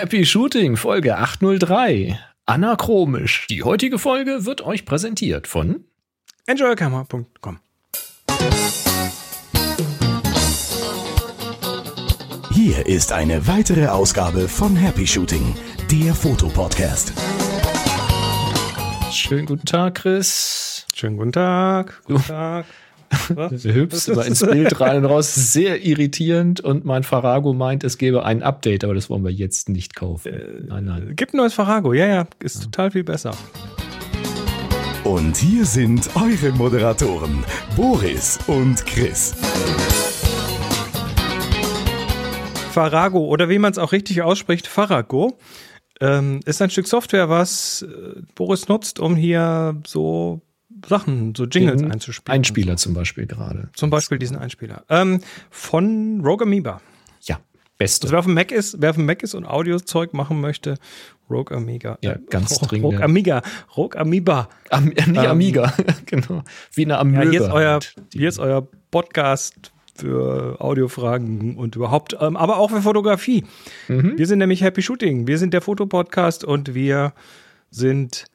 Happy Shooting, Folge 803. Anachromisch. Die heutige Folge wird euch präsentiert von enjoykamera.com. Hier ist eine weitere Ausgabe von Happy Shooting, der Fotopodcast. Schönen guten Tag, Chris. Schönen guten Tag. Guten Tag. Du hüpfst immer ins Bild rein und raus. Sehr irritierend. Und mein Farago meint, es gäbe ein Update, aber das wollen wir jetzt nicht kaufen. Äh, nein, nein. Gibt ein neues Farago. Ja, ja. Ist ja. total viel besser. Und hier sind eure Moderatoren, Boris und Chris. Farago oder wie man es auch richtig ausspricht, Farago, ähm, ist ein Stück Software, was äh, Boris nutzt, um hier so Sachen, so Jingles Den einzuspielen. Einspieler zum Beispiel gerade. Zum Beispiel diesen Einspieler. Ähm, von Rogue Amoeba. Ja, beste. Also wer auf dem Mac ist, wer auf dem Mac ist und Audiozeug machen möchte, Rogue Amiga. Ja, ganz Rogue, dringend. Rogue Amiga. Rogue Amoeba. Am, nicht ähm, Amiga, genau. Wie eine Amöbe. Ja, hier ist euer, hier ist euer Podcast für Audiofragen und überhaupt, ähm, aber auch für Fotografie. Mhm. Wir sind nämlich Happy Shooting. Wir sind der Fotopodcast und wir sind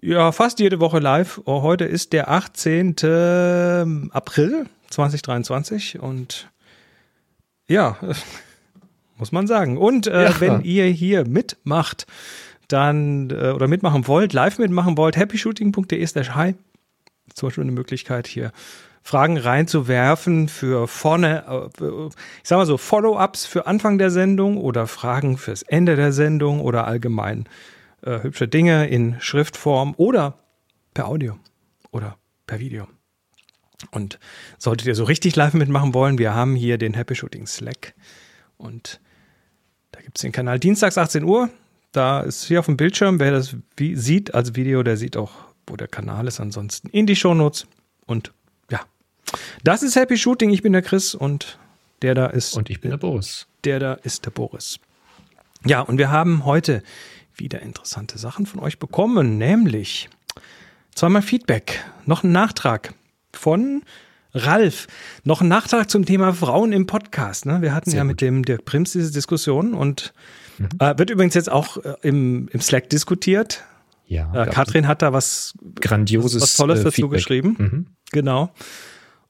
ja, fast jede Woche live. Oh, heute ist der 18. April 2023 und ja, muss man sagen. Und äh, ja. wenn ihr hier mitmacht, dann äh, oder mitmachen wollt, live mitmachen wollt, happyshooting.de slash hi. Zum Beispiel eine Möglichkeit hier Fragen reinzuwerfen für vorne, äh, ich sag mal so, Follow-ups für Anfang der Sendung oder Fragen fürs Ende der Sendung oder allgemein äh, hübsche Dinge in Schriftform oder per Audio oder per Video. Und solltet ihr so richtig live mitmachen wollen, wir haben hier den Happy Shooting Slack und da gibt es den Kanal Dienstags 18 Uhr. Da ist hier auf dem Bildschirm, wer das sieht als Video, der sieht auch, wo der Kanal ist. Ansonsten in die Shownotes. Und ja, das ist Happy Shooting. Ich bin der Chris und der da ist. Und ich bin der Boris. Der da ist der Boris. Ja, und wir haben heute wieder interessante Sachen von euch bekommen, nämlich zweimal Feedback, noch ein Nachtrag von Ralf, noch ein Nachtrag zum Thema Frauen im Podcast. Ne? Wir hatten Sehr ja gut. mit dem Dirk Prims diese Diskussion und mhm. äh, wird übrigens jetzt auch äh, im, im Slack diskutiert. Ja, äh, Katrin hat da was grandioses, was, was Tolles äh, dazu Feedback. geschrieben. Mhm. Genau.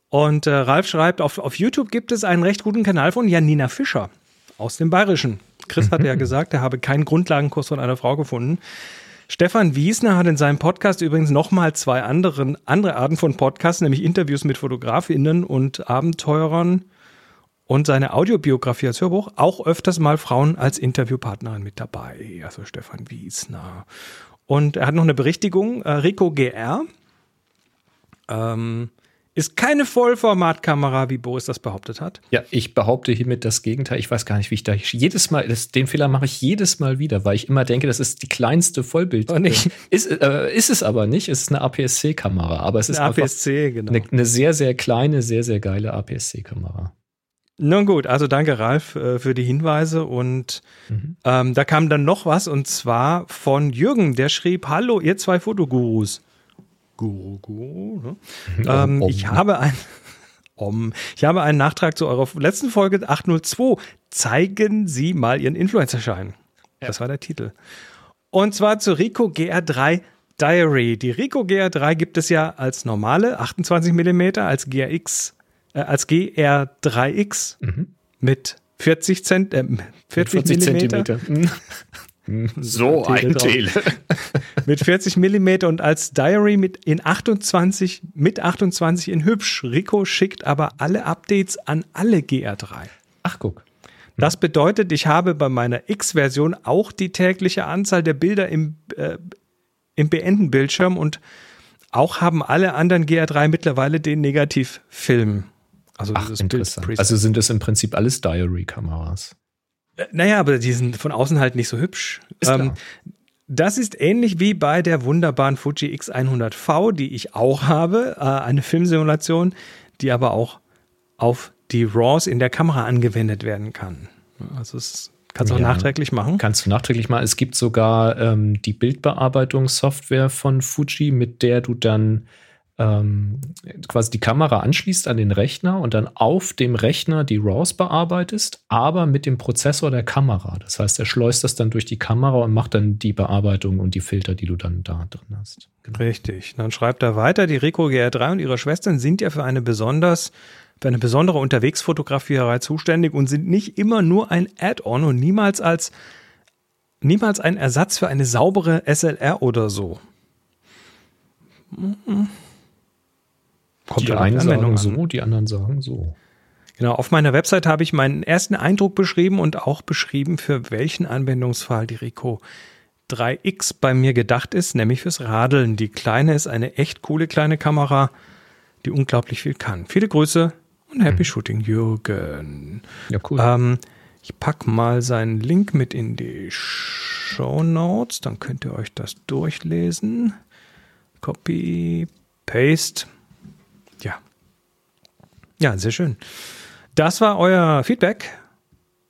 Und äh, Ralf schreibt, auf, auf YouTube gibt es einen recht guten Kanal von Janina Fischer aus dem Bayerischen. Chris hatte ja gesagt, er habe keinen Grundlagenkurs von einer Frau gefunden. Stefan Wiesner hat in seinem Podcast übrigens nochmal zwei anderen, andere Arten von Podcasts, nämlich Interviews mit Fotografinnen und Abenteurern und seine Audiobiografie als Hörbuch, auch öfters mal Frauen als Interviewpartnerin mit dabei. Also Stefan Wiesner. Und er hat noch eine Berichtigung, äh, Rico GR. Ähm, ist keine Vollformatkamera, wie Boris das behauptet hat. Ja, ich behaupte hiermit das Gegenteil. Ich weiß gar nicht, wie ich da jedes Mal, das, den Fehler mache ich jedes Mal wieder, weil ich immer denke, das ist die kleinste Vollbild. Oh, nicht. Ist, äh, ist es aber nicht. Es ist eine APS-C-Kamera, aber es ist eine APS-C, genau. Eine, eine sehr, sehr kleine, sehr, sehr geile APS-C-Kamera. Nun gut, also danke Ralf äh, für die Hinweise und mhm. ähm, da kam dann noch was und zwar von Jürgen, der schrieb, hallo ihr zwei Fotogurus. Guru, Guru. Ne? ähm, ich habe ein um, ich habe einen Nachtrag zu eurer letzten Folge 802. Zeigen Sie mal Ihren Influencer-Schein. Ja. Das war der Titel. Und zwar zu Rico GR3 Diary. Die Rico GR3 gibt es ja als normale 28 mm, als GRX, äh, als GR3X mhm. mit 40 Cent, äh, 40, 40 Zentimeter. So ein Tele. mit 40 mm und als Diary mit in 28 mit 28 in hübsch. Rico schickt aber alle Updates an alle GR3. Ach guck. Das bedeutet, ich habe bei meiner X-Version auch die tägliche Anzahl der Bilder im, äh, im Beenden-Bildschirm und auch haben alle anderen GR3 mittlerweile den Negativfilm. Also, Ach, interessant. also sind das im Prinzip alles Diary-Kameras. Naja, aber die sind von außen halt nicht so hübsch. Ähm, das ist ähnlich wie bei der wunderbaren Fuji X100V, die ich auch habe, äh, eine Filmsimulation, die aber auch auf die RAWs in der Kamera angewendet werden kann. Also es kannst du ja, auch nachträglich machen. Kannst du nachträglich machen. Es gibt sogar ähm, die Bildbearbeitungssoftware von Fuji, mit der du dann ähm, quasi die Kamera anschließt an den Rechner und dann auf dem Rechner die RAWs bearbeitest, aber mit dem Prozessor der Kamera. Das heißt, er schleust das dann durch die Kamera und macht dann die Bearbeitung und die Filter, die du dann da drin hast. Genau. Richtig. Dann schreibt er weiter, die Rico GR3 und ihre Schwestern sind ja für eine besonders für eine besondere Unterwegsfotografierei zuständig und sind nicht immer nur ein Add-on und niemals als niemals ein Ersatz für eine saubere SLR oder so. Mhm. Kommt die einen sagen so, die anderen sagen so. Genau, auf meiner Website habe ich meinen ersten Eindruck beschrieben und auch beschrieben, für welchen Anwendungsfall die Rico 3X bei mir gedacht ist, nämlich fürs Radeln. Die kleine ist eine echt coole kleine Kamera, die unglaublich viel kann. Viele Grüße und Happy hm. Shooting, Jürgen. Ja, cool. Ähm, ich packe mal seinen Link mit in die Show Notes, dann könnt ihr euch das durchlesen. Copy, Paste. Ja. Sehr schön. Das war euer Feedback.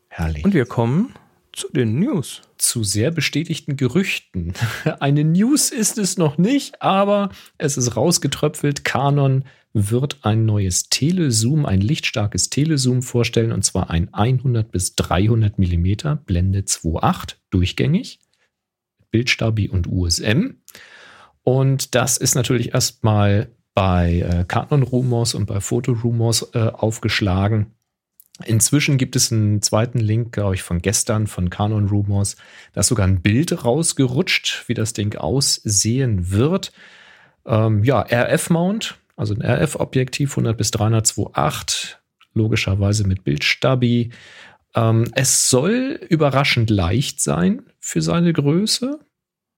Herrlich. Und wir kommen zu den News. Zu sehr bestätigten Gerüchten. Eine News ist es noch nicht, aber es ist rausgetröpfelt. Canon wird ein neues Telezoom, ein lichtstarkes Telezoom vorstellen, und zwar ein 100 bis 300 Millimeter Blende 2.8 durchgängig, Bildstabi und USM. Und das ist natürlich erstmal bei äh, Canon Rumors und bei Foto Rumors äh, aufgeschlagen. Inzwischen gibt es einen zweiten Link, glaube ich, von gestern von Canon Rumors. Da ist sogar ein Bild rausgerutscht, wie das Ding aussehen wird. Ähm, ja, RF-Mount, also ein RF-Objektiv 100 bis 300 2.8, logischerweise mit Bildstabi. Ähm, es soll überraschend leicht sein für seine Größe.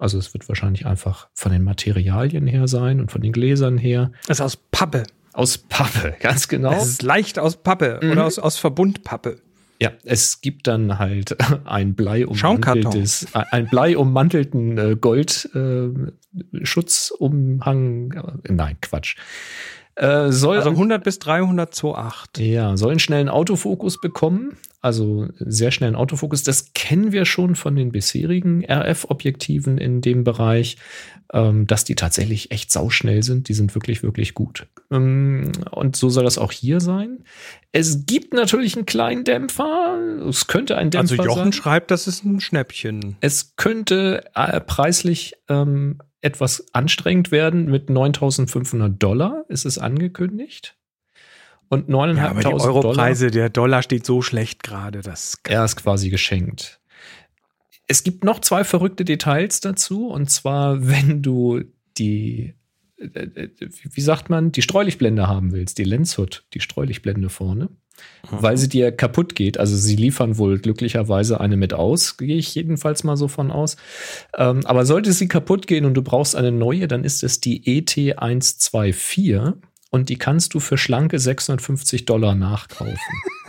Also es wird wahrscheinlich einfach von den Materialien her sein und von den Gläsern her. Es ist aus Pappe. Aus Pappe, ganz genau. Es ist leicht aus Pappe mhm. oder aus, aus Verbundpappe. Ja, es gibt dann halt ein Blei ummanteltes, ein Blei ummantelten äh, Goldschutzumhang. Äh, Nein, Quatsch. Äh, soll also 100 bis 300 2.8. Ja, soll einen schnellen Autofokus bekommen. Also sehr schnellen Autofokus. Das kennen wir schon von den bisherigen RF-Objektiven in dem Bereich, ähm, dass die tatsächlich echt sauschnell sind. Die sind wirklich, wirklich gut. Ähm, und so soll das auch hier sein. Es gibt natürlich einen kleinen Dämpfer. Es könnte ein Dämpfer sein. Also Jochen sein. schreibt, das ist ein Schnäppchen. Es könnte äh, preislich ähm, etwas anstrengend werden mit 9500 Dollar, ist es angekündigt. Und 9.500 ja, aber die Europreise, der Dollar steht so schlecht gerade. Das er ist quasi geschenkt. Es gibt noch zwei verrückte Details dazu. Und zwar, wenn du die, wie sagt man, die Streulichtblende haben willst, die Lenshood, die Streulichtblende vorne, mhm. weil sie dir kaputt geht. Also sie liefern wohl glücklicherweise eine mit aus, gehe ich jedenfalls mal so von aus. Ähm, aber sollte sie kaputt gehen und du brauchst eine neue, dann ist es die ET124 und die kannst du für schlanke 650 Dollar nachkaufen.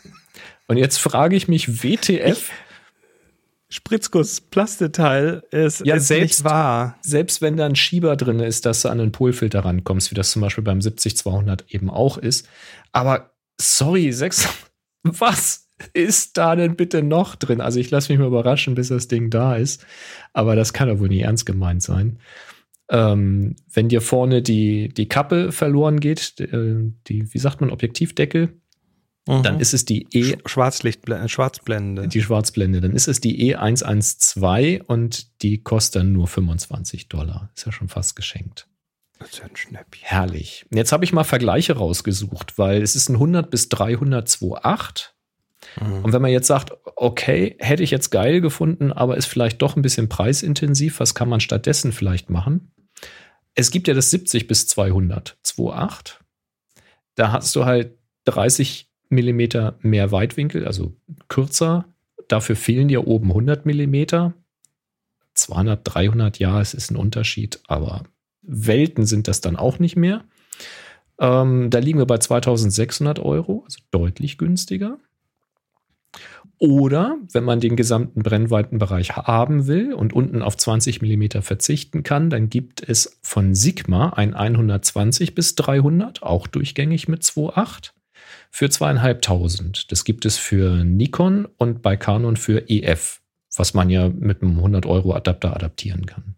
und jetzt frage ich mich, WTF? Spritzguss Plasteteil ist, ja, ist selbst, wahr. Selbst wenn da ein Schieber drin ist, dass du an einen Polfilter rankommst, wie das zum Beispiel beim 70-200 eben auch ist. Aber sorry, sechs, was ist da denn bitte noch drin? Also ich lasse mich mal überraschen, bis das Ding da ist. Aber das kann doch wohl nicht ernst gemeint sein. Ähm, wenn dir vorne die, die Kappe verloren geht, äh, die wie sagt man, Objektivdeckel, mhm. dann ist es die E. Schwarzlichtblende, Schwarzblende. Die Schwarzblende. Dann ist es die E112 und die kostet dann nur 25 Dollar. Ist ja schon fast geschenkt. Das ist ja ein Schnäppchen. Herrlich. Jetzt habe ich mal Vergleiche rausgesucht, weil es ist ein 100 bis 300 2.8. Mhm. Und wenn man jetzt sagt, okay, hätte ich jetzt geil gefunden, aber ist vielleicht doch ein bisschen preisintensiv, was kann man stattdessen vielleicht machen? Es gibt ja das 70 bis 200 2.8. Da hast du halt 30 Millimeter mehr Weitwinkel, also kürzer. Dafür fehlen dir oben 100 Millimeter. 200, 300, ja, es ist ein Unterschied, aber Welten sind das dann auch nicht mehr. Ähm, da liegen wir bei 2600 Euro, also deutlich günstiger. Oder wenn man den gesamten Brennweitenbereich haben will und unten auf 20 mm verzichten kann, dann gibt es von Sigma ein 120 bis 300, auch durchgängig mit 2.8 für zweieinhalbtausend. Das gibt es für Nikon und bei Canon für EF, was man ja mit einem 100 Euro Adapter adaptieren kann.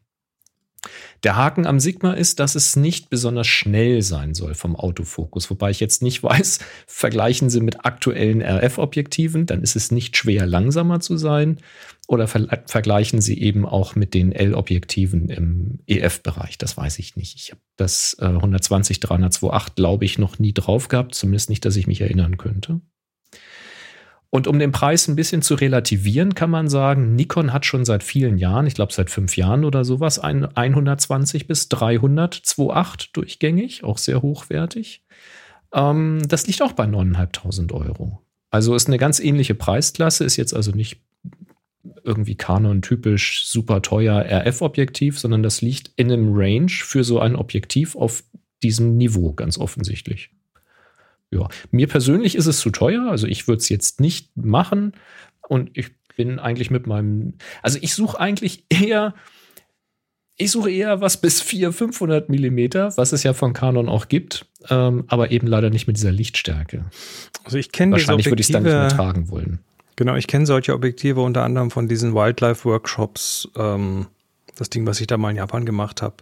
Der Haken am Sigma ist, dass es nicht besonders schnell sein soll vom Autofokus. Wobei ich jetzt nicht weiß, vergleichen Sie mit aktuellen RF-Objektiven, dann ist es nicht schwer, langsamer zu sein. Oder ver vergleichen Sie eben auch mit den L-Objektiven im EF-Bereich. Das weiß ich nicht. Ich habe das äh, 120 328, glaube ich, noch nie drauf gehabt. Zumindest nicht, dass ich mich erinnern könnte. Und um den Preis ein bisschen zu relativieren, kann man sagen, Nikon hat schon seit vielen Jahren, ich glaube seit fünf Jahren oder sowas, ein 120 bis 300 2.8 durchgängig, auch sehr hochwertig. Ähm, das liegt auch bei 9.500 Euro. Also ist eine ganz ähnliche Preisklasse, ist jetzt also nicht irgendwie Canon-typisch super teuer RF-Objektiv, sondern das liegt in einem Range für so ein Objektiv auf diesem Niveau ganz offensichtlich. Ja, mir persönlich ist es zu teuer, also ich würde es jetzt nicht machen und ich bin eigentlich mit meinem, also ich suche eigentlich eher, ich suche eher was bis 400, 500 Millimeter, was es ja von Canon auch gibt, ähm, aber eben leider nicht mit dieser Lichtstärke. Also ich kenne Wahrscheinlich würde ich es dann nicht mehr tragen wollen. Genau, ich kenne solche Objektive unter anderem von diesen Wildlife Workshops, ähm, das Ding, was ich da mal in Japan gemacht habe,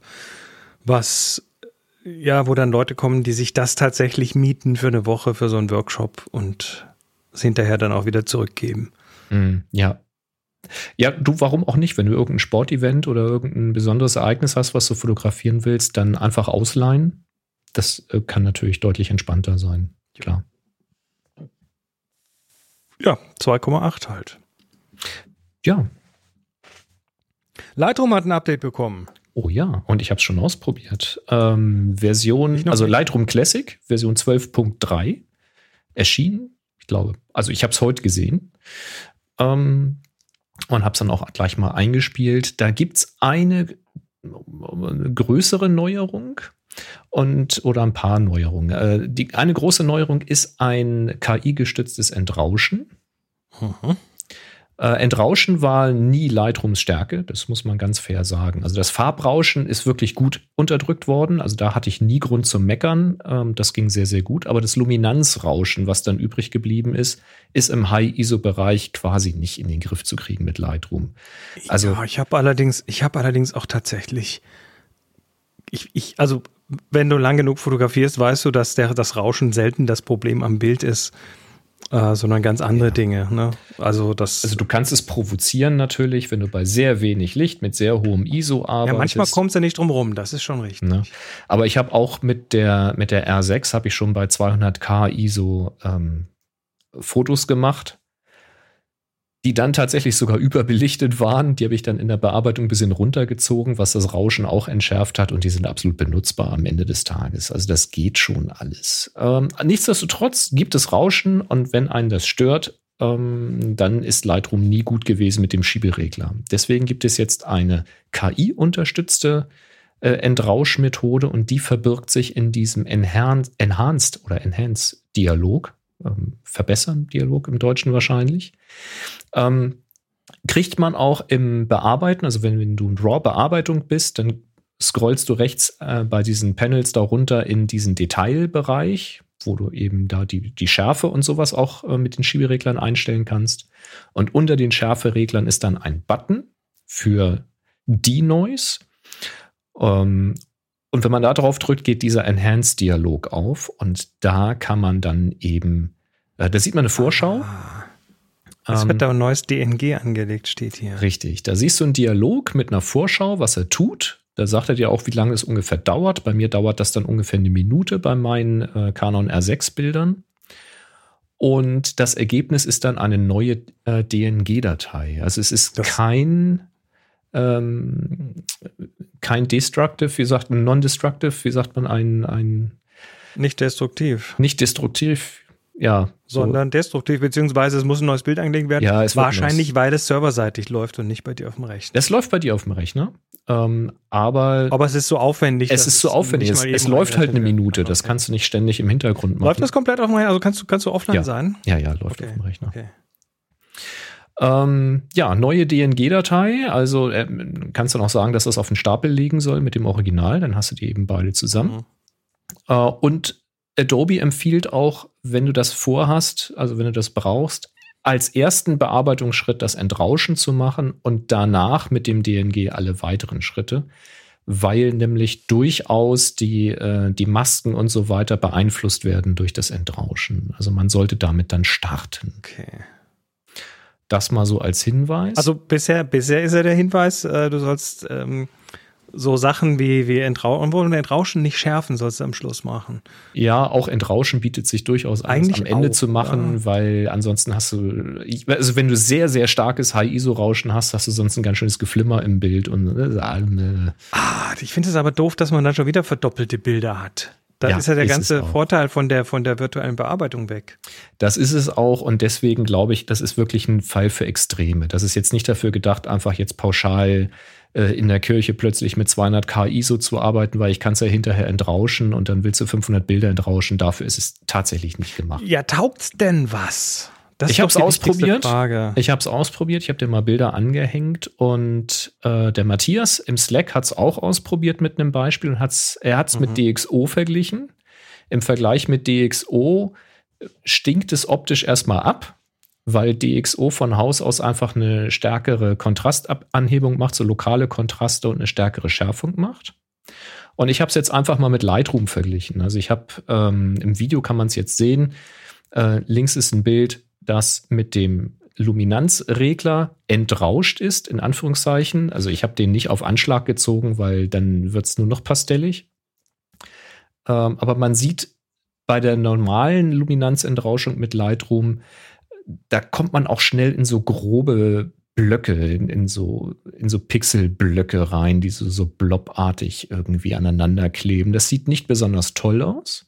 was ja, wo dann Leute kommen, die sich das tatsächlich mieten für eine Woche für so einen Workshop und es hinterher dann auch wieder zurückgeben. Mm, ja. Ja, du, warum auch nicht? Wenn du irgendein Sportevent oder irgendein besonderes Ereignis hast, was du fotografieren willst, dann einfach ausleihen. Das äh, kann natürlich deutlich entspannter sein. Klar. Ja, 2,8 halt. Ja. Lightroom hat ein Update bekommen. Oh ja, und ich habe es schon ausprobiert. Ähm, Version, also nicht. Lightroom Classic, Version 12.3 erschienen. Ich glaube, also ich habe es heute gesehen. Ähm, und habe es dann auch gleich mal eingespielt. Da gibt es eine, eine größere Neuerung und oder ein paar Neuerungen. Äh, die, eine große Neuerung ist ein KI-gestütztes Entrauschen. Mhm. Äh, Entrauschen war nie Lightrooms Stärke, das muss man ganz fair sagen. Also das Farbrauschen ist wirklich gut unterdrückt worden. Also da hatte ich nie Grund zum Meckern. Ähm, das ging sehr, sehr gut. Aber das Luminanzrauschen, was dann übrig geblieben ist, ist im High-ISO-Bereich quasi nicht in den Griff zu kriegen mit Lightroom. Also ja, ich habe allerdings, ich habe allerdings auch tatsächlich, ich, ich, also wenn du lang genug fotografierst, weißt du, dass der, das Rauschen selten das Problem am Bild ist äh, sondern ganz andere ja. Dinge. Ne? Also, das also du kannst es provozieren natürlich, wenn du bei sehr wenig Licht mit sehr hohem ISO arbeitest. Ja, manchmal kommt es ja nicht drum rum, das ist schon richtig. Ne? Aber ich habe auch mit der, mit der R6 habe ich schon bei 200k ISO ähm, Fotos gemacht die dann tatsächlich sogar überbelichtet waren. Die habe ich dann in der Bearbeitung ein bisschen runtergezogen, was das Rauschen auch entschärft hat und die sind absolut benutzbar am Ende des Tages. Also das geht schon alles. Ähm, nichtsdestotrotz gibt es Rauschen und wenn einen das stört, ähm, dann ist Lightroom nie gut gewesen mit dem Schieberegler. Deswegen gibt es jetzt eine KI-unterstützte äh, Entrauschmethode und die verbirgt sich in diesem Enhanced, Enhanced oder Enhanced Dialog ähm, verbessern, Dialog im Deutschen wahrscheinlich. Ähm, kriegt man auch im Bearbeiten, also wenn, wenn du in RAW-Bearbeitung bist, dann scrollst du rechts äh, bei diesen Panels da runter in diesen Detailbereich, wo du eben da die, die Schärfe und sowas auch äh, mit den Schiebereglern einstellen kannst. Und unter den Schärfereglern ist dann ein Button für Denoise. Ähm, und wenn man da drauf drückt, geht dieser Enhanced-Dialog auf und da kann man dann eben, äh, da sieht man eine Vorschau. Ah, es wird ähm, da ein neues DNG angelegt, steht hier. Richtig, da siehst du einen Dialog mit einer Vorschau, was er tut. Da sagt er dir auch, wie lange es ungefähr dauert. Bei mir dauert das dann ungefähr eine Minute bei meinen äh, Canon R6-Bildern. Und das Ergebnis ist dann eine neue äh, DNG-Datei. Also es ist das kein ähm, kein Destructive, wie sagt man, Non-Destructive, wie sagt man, ein, ein nicht destruktiv. Nicht destruktiv, ja. Sondern so. destruktiv, beziehungsweise es muss ein neues Bild angelegt werden. Ja, es Wahrscheinlich, weil es serverseitig läuft und nicht bei dir auf dem Rechner. Es läuft bei dir auf dem Rechner. Ähm, aber, aber es ist so aufwendig. Es ist so aufwendig. Es, es läuft halt eine Minute. Das kannst du nicht ständig im Hintergrund machen. Läuft das komplett auf dem Rechner? Also kannst du, kannst du offline ja. sein? Ja, ja, läuft okay. auf dem Rechner. Okay. Ähm, ja, neue DNG-Datei. Also äh, kannst du noch sagen, dass das auf den Stapel liegen soll mit dem Original. Dann hast du die eben beide zusammen. Mhm. Äh, und Adobe empfiehlt auch, wenn du das vorhast, also wenn du das brauchst, als ersten Bearbeitungsschritt das Entrauschen zu machen und danach mit dem DNG alle weiteren Schritte, weil nämlich durchaus die, äh, die Masken und so weiter beeinflusst werden durch das Entrauschen. Also man sollte damit dann starten. Okay. Das mal so als Hinweis. Also bisher, bisher ist ja der Hinweis, äh, du sollst ähm, so Sachen wie, wie Entrauschen, und Entrauschen nicht schärfen, sollst du am Schluss machen. Ja, auch Entrauschen bietet sich durchaus an, am Ende auch, zu machen, ja. weil ansonsten hast du, also wenn du sehr, sehr starkes High-ISO-Rauschen hast, hast du sonst ein ganz schönes Geflimmer im Bild. Und, äh, ah, ich finde es aber doof, dass man dann schon wieder verdoppelte Bilder hat. Da ja, ist ja der ganze Vorteil von der, von der virtuellen Bearbeitung weg. Das ist es auch und deswegen glaube ich, das ist wirklich ein Fall für Extreme. Das ist jetzt nicht dafür gedacht, einfach jetzt pauschal äh, in der Kirche plötzlich mit 200 K ISO zu arbeiten, weil ich kann es ja hinterher entrauschen und dann willst du 500 Bilder entrauschen. Dafür ist es tatsächlich nicht gemacht. Ja, taugt's denn was? Das ich habe es ausprobiert. Ich habe es ausprobiert. Ich habe dir mal Bilder angehängt und äh, der Matthias im Slack hat es auch ausprobiert mit einem Beispiel und hat's, er hat es mhm. mit DxO verglichen. Im Vergleich mit DxO stinkt es optisch erstmal ab weil DxO von Haus aus einfach eine stärkere Kontrastanhebung macht, so lokale Kontraste und eine stärkere Schärfung macht. Und ich habe es jetzt einfach mal mit Lightroom verglichen. Also ich habe ähm, im Video kann man es jetzt sehen. Äh, links ist ein Bild, das mit dem Luminanzregler entrauscht ist, in Anführungszeichen. Also ich habe den nicht auf Anschlag gezogen, weil dann wird es nur noch pastellig. Ähm, aber man sieht bei der normalen Luminanzentrauschung mit Lightroom, da kommt man auch schnell in so grobe Blöcke, in, in so, in so Pixelblöcke rein, die so, so blobartig irgendwie aneinander kleben. Das sieht nicht besonders toll aus.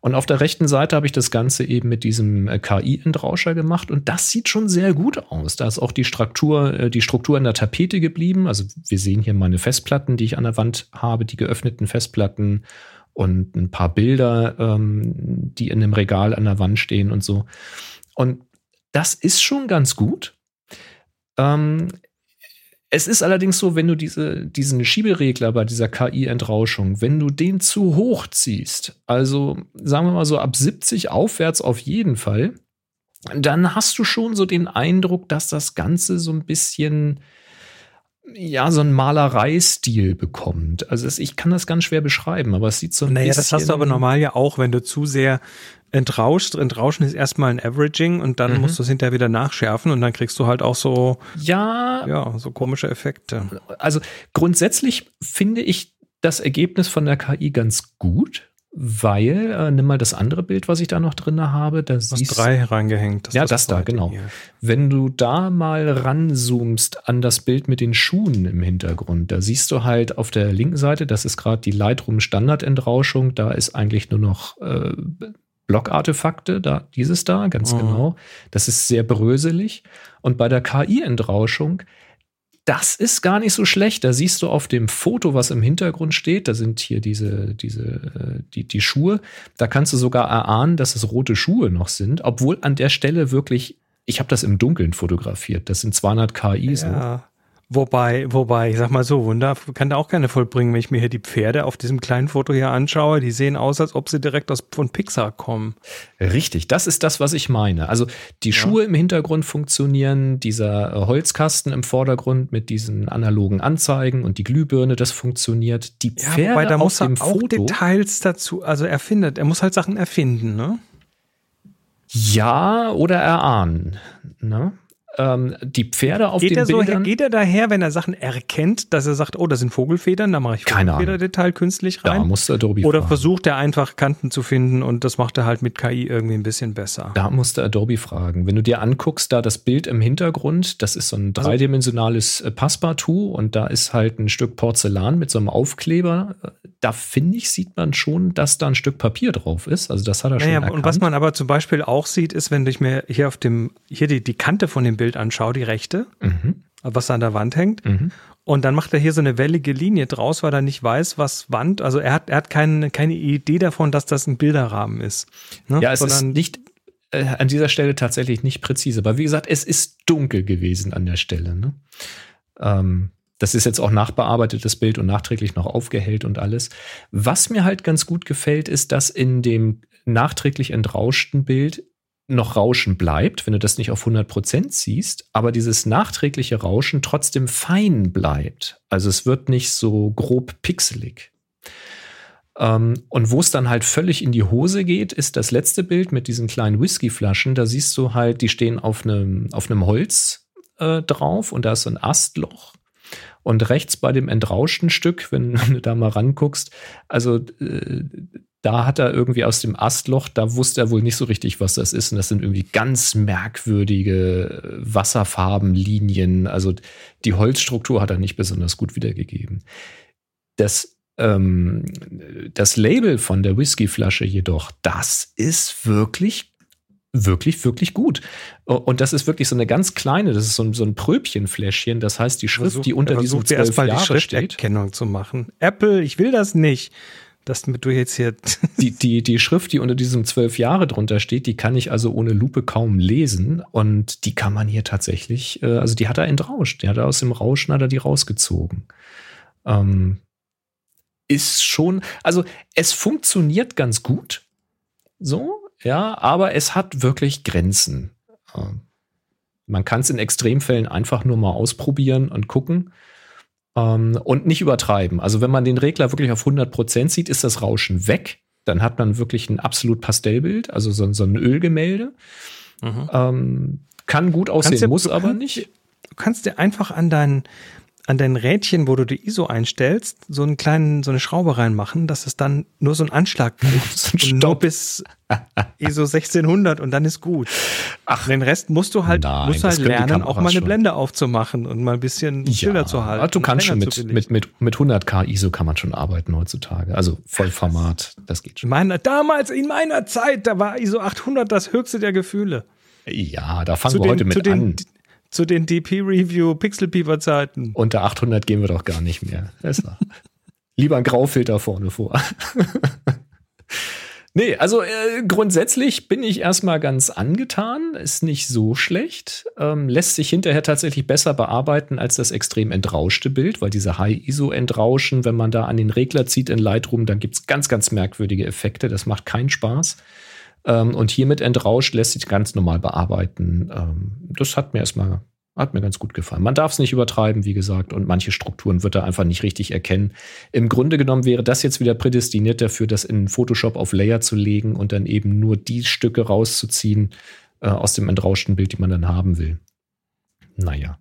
Und auf der rechten Seite habe ich das Ganze eben mit diesem äh, KI-Entrauscher gemacht und das sieht schon sehr gut aus. Da ist auch die Struktur, äh, die Struktur in der Tapete geblieben. Also wir sehen hier meine Festplatten, die ich an der Wand habe, die geöffneten Festplatten und ein paar Bilder, ähm, die in einem Regal an der Wand stehen und so. Und das ist schon ganz gut. Ähm, es ist allerdings so, wenn du diese, diesen Schieberegler bei dieser KI-Entrauschung, wenn du den zu hoch ziehst, also sagen wir mal so ab 70 aufwärts auf jeden Fall, dann hast du schon so den Eindruck, dass das Ganze so ein bisschen ja, so einen Malereistil bekommt. Also ich kann das ganz schwer beschreiben, aber es sieht so ein naja, bisschen. Naja, das hast du aber normal ja auch, wenn du zu sehr entrauscht. Entrauschen ist erstmal ein Averaging und dann mhm. musst du es hinterher wieder nachschärfen und dann kriegst du halt auch so, ja, ja, so komische Effekte. Also grundsätzlich finde ich das Ergebnis von der KI ganz gut weil, äh, nimm mal das andere Bild, was ich da noch drin habe. Da du hast drei reingehängt. Das ja, das, das da, genau. Hier. Wenn du da mal ranzoomst an das Bild mit den Schuhen im Hintergrund, da siehst du halt auf der linken Seite, das ist gerade die Lightroom Standard-Entrauschung, da ist eigentlich nur noch äh, Block-Artefakte, da, dieses da, ganz oh. genau. Das ist sehr bröselig. Und bei der KI-Entrauschung, das ist gar nicht so schlecht. Da siehst du auf dem Foto, was im Hintergrund steht, da sind hier diese, diese, äh, die, die Schuhe. Da kannst du sogar erahnen, dass es rote Schuhe noch sind, obwohl an der Stelle wirklich, ich habe das im Dunkeln fotografiert. Das sind 200 KI ja. Wobei, wobei, ich sag mal so, Wunder kann da auch keine vollbringen, wenn ich mir hier die Pferde auf diesem kleinen Foto hier anschaue. Die sehen aus, als ob sie direkt aus, von Pixar kommen. Richtig, das ist das, was ich meine. Also die ja. Schuhe im Hintergrund funktionieren, dieser äh, Holzkasten im Vordergrund mit diesen analogen Anzeigen und die Glühbirne, das funktioniert. Die Pferde ja, wobei, da muss er auch Foto, Details dazu, also er findet, er muss halt Sachen erfinden, ne? Ja, oder erahnen. Ne? Ähm, die Pferde auf geht den Bildern. So, geht er daher, wenn er Sachen erkennt, dass er sagt, oh, das sind Vogelfedern, da mache ich Vogelfederdetail künstlich rein? Da musste Adobe Oder fragen. versucht er einfach Kanten zu finden und das macht er halt mit KI irgendwie ein bisschen besser? Da musste Adobe fragen. Wenn du dir anguckst, da das Bild im Hintergrund, das ist so ein also dreidimensionales äh, Passepartout und da ist halt ein Stück Porzellan mit so einem Aufkleber. Da finde ich, sieht man schon, dass da ein Stück Papier drauf ist. Also das hat er schon naja, erkannt. Und was man aber zum Beispiel auch sieht, ist, wenn ich mir hier auf dem, hier die, die Kante von dem Bild Bild anschaue, die rechte, mhm. was an der Wand hängt. Mhm. Und dann macht er hier so eine wellige Linie draus, weil er nicht weiß, was Wand, also er hat, er hat keine, keine Idee davon, dass das ein Bilderrahmen ist. Ne? Ja, es Sondern, ist nicht äh, an dieser Stelle tatsächlich nicht präzise. Aber wie gesagt, es ist dunkel gewesen an der Stelle. Ne? Ähm, das ist jetzt auch nachbearbeitetes Bild und nachträglich noch aufgehellt und alles. Was mir halt ganz gut gefällt, ist, dass in dem nachträglich entrauschten Bild noch Rauschen bleibt, wenn du das nicht auf 100% siehst, aber dieses nachträgliche Rauschen trotzdem fein bleibt. Also es wird nicht so grob pixelig. Ähm, und wo es dann halt völlig in die Hose geht, ist das letzte Bild mit diesen kleinen Whiskyflaschen. Da siehst du halt, die stehen auf einem, auf einem Holz äh, drauf und da ist so ein Astloch. Und rechts bei dem entrauschten Stück, wenn du da mal ranguckst, also äh, da hat er irgendwie aus dem Astloch, da wusste er wohl nicht so richtig, was das ist. Und das sind irgendwie ganz merkwürdige Wasserfarbenlinien. Also die Holzstruktur hat er nicht besonders gut wiedergegeben. Das, ähm, das Label von der Whiskyflasche jedoch, das ist wirklich wirklich, wirklich gut. Und das ist wirklich so eine ganz kleine, das ist so ein, so ein Pröbchenfläschchen. Das heißt, die Schrift, die unter diesem zwölf Jahre die Schrifterkennung steht. zu machen. Apple, ich will das nicht dass du jetzt hier. Die, die, die Schrift, die unter diesem zwölf Jahre drunter steht, die kann ich also ohne Lupe kaum lesen. Und die kann man hier tatsächlich, äh, also die hat er entrauscht. Der hat er aus dem Rauschen hat er die rausgezogen. Ähm, ist schon, also es funktioniert ganz gut. So, ja, aber es hat wirklich Grenzen. Ähm, man kann es in Extremfällen einfach nur mal ausprobieren und gucken. Ähm, und nicht übertreiben. Also wenn man den Regler wirklich auf 100% sieht, ist das Rauschen weg. Dann hat man wirklich ein absolut Pastellbild, also so, so ein Ölgemälde. Mhm. Ähm, kann gut aussehen, dir, muss aber nicht. Du kannst dir einfach an deinen an dein Rädchen, wo du die ISO einstellst, so einen kleinen, so eine Schraube reinmachen, dass es dann nur so einen Anschlag ein nur bis ISO 1600 und dann ist gut. Ach, den Rest musst du halt, nein, musst halt lernen, auch mal eine schon. Blende aufzumachen und mal ein bisschen Schilder ja, zu halten. Du kannst schon mit, mit, mit, mit 100k ISO kann man schon arbeiten heutzutage. Also Vollformat, das geht schon. Meiner, damals in meiner Zeit, da war ISO 800 das höchste der Gefühle. Ja, da fangen zu wir den, heute mit den, an zu den DP-Review Pixel Peeper Zeiten. Unter 800 gehen wir doch gar nicht mehr. Besser. Lieber ein Graufilter vorne vor. nee, also äh, grundsätzlich bin ich erstmal ganz angetan. Ist nicht so schlecht. Ähm, lässt sich hinterher tatsächlich besser bearbeiten als das extrem entrauschte Bild, weil diese High-ISO-Entrauschen, wenn man da an den Regler zieht in Lightroom, dann gibt es ganz, ganz merkwürdige Effekte. Das macht keinen Spaß. Ähm, und hiermit entrauscht lässt sich ganz normal bearbeiten. Ähm, das hat mir erstmal hat mir ganz gut gefallen. Man darf es nicht übertreiben, wie gesagt, und manche Strukturen wird er einfach nicht richtig erkennen. Im Grunde genommen wäre das jetzt wieder prädestiniert dafür, das in Photoshop auf Layer zu legen und dann eben nur die Stücke rauszuziehen äh, aus dem entrauschten Bild, die man dann haben will. Naja.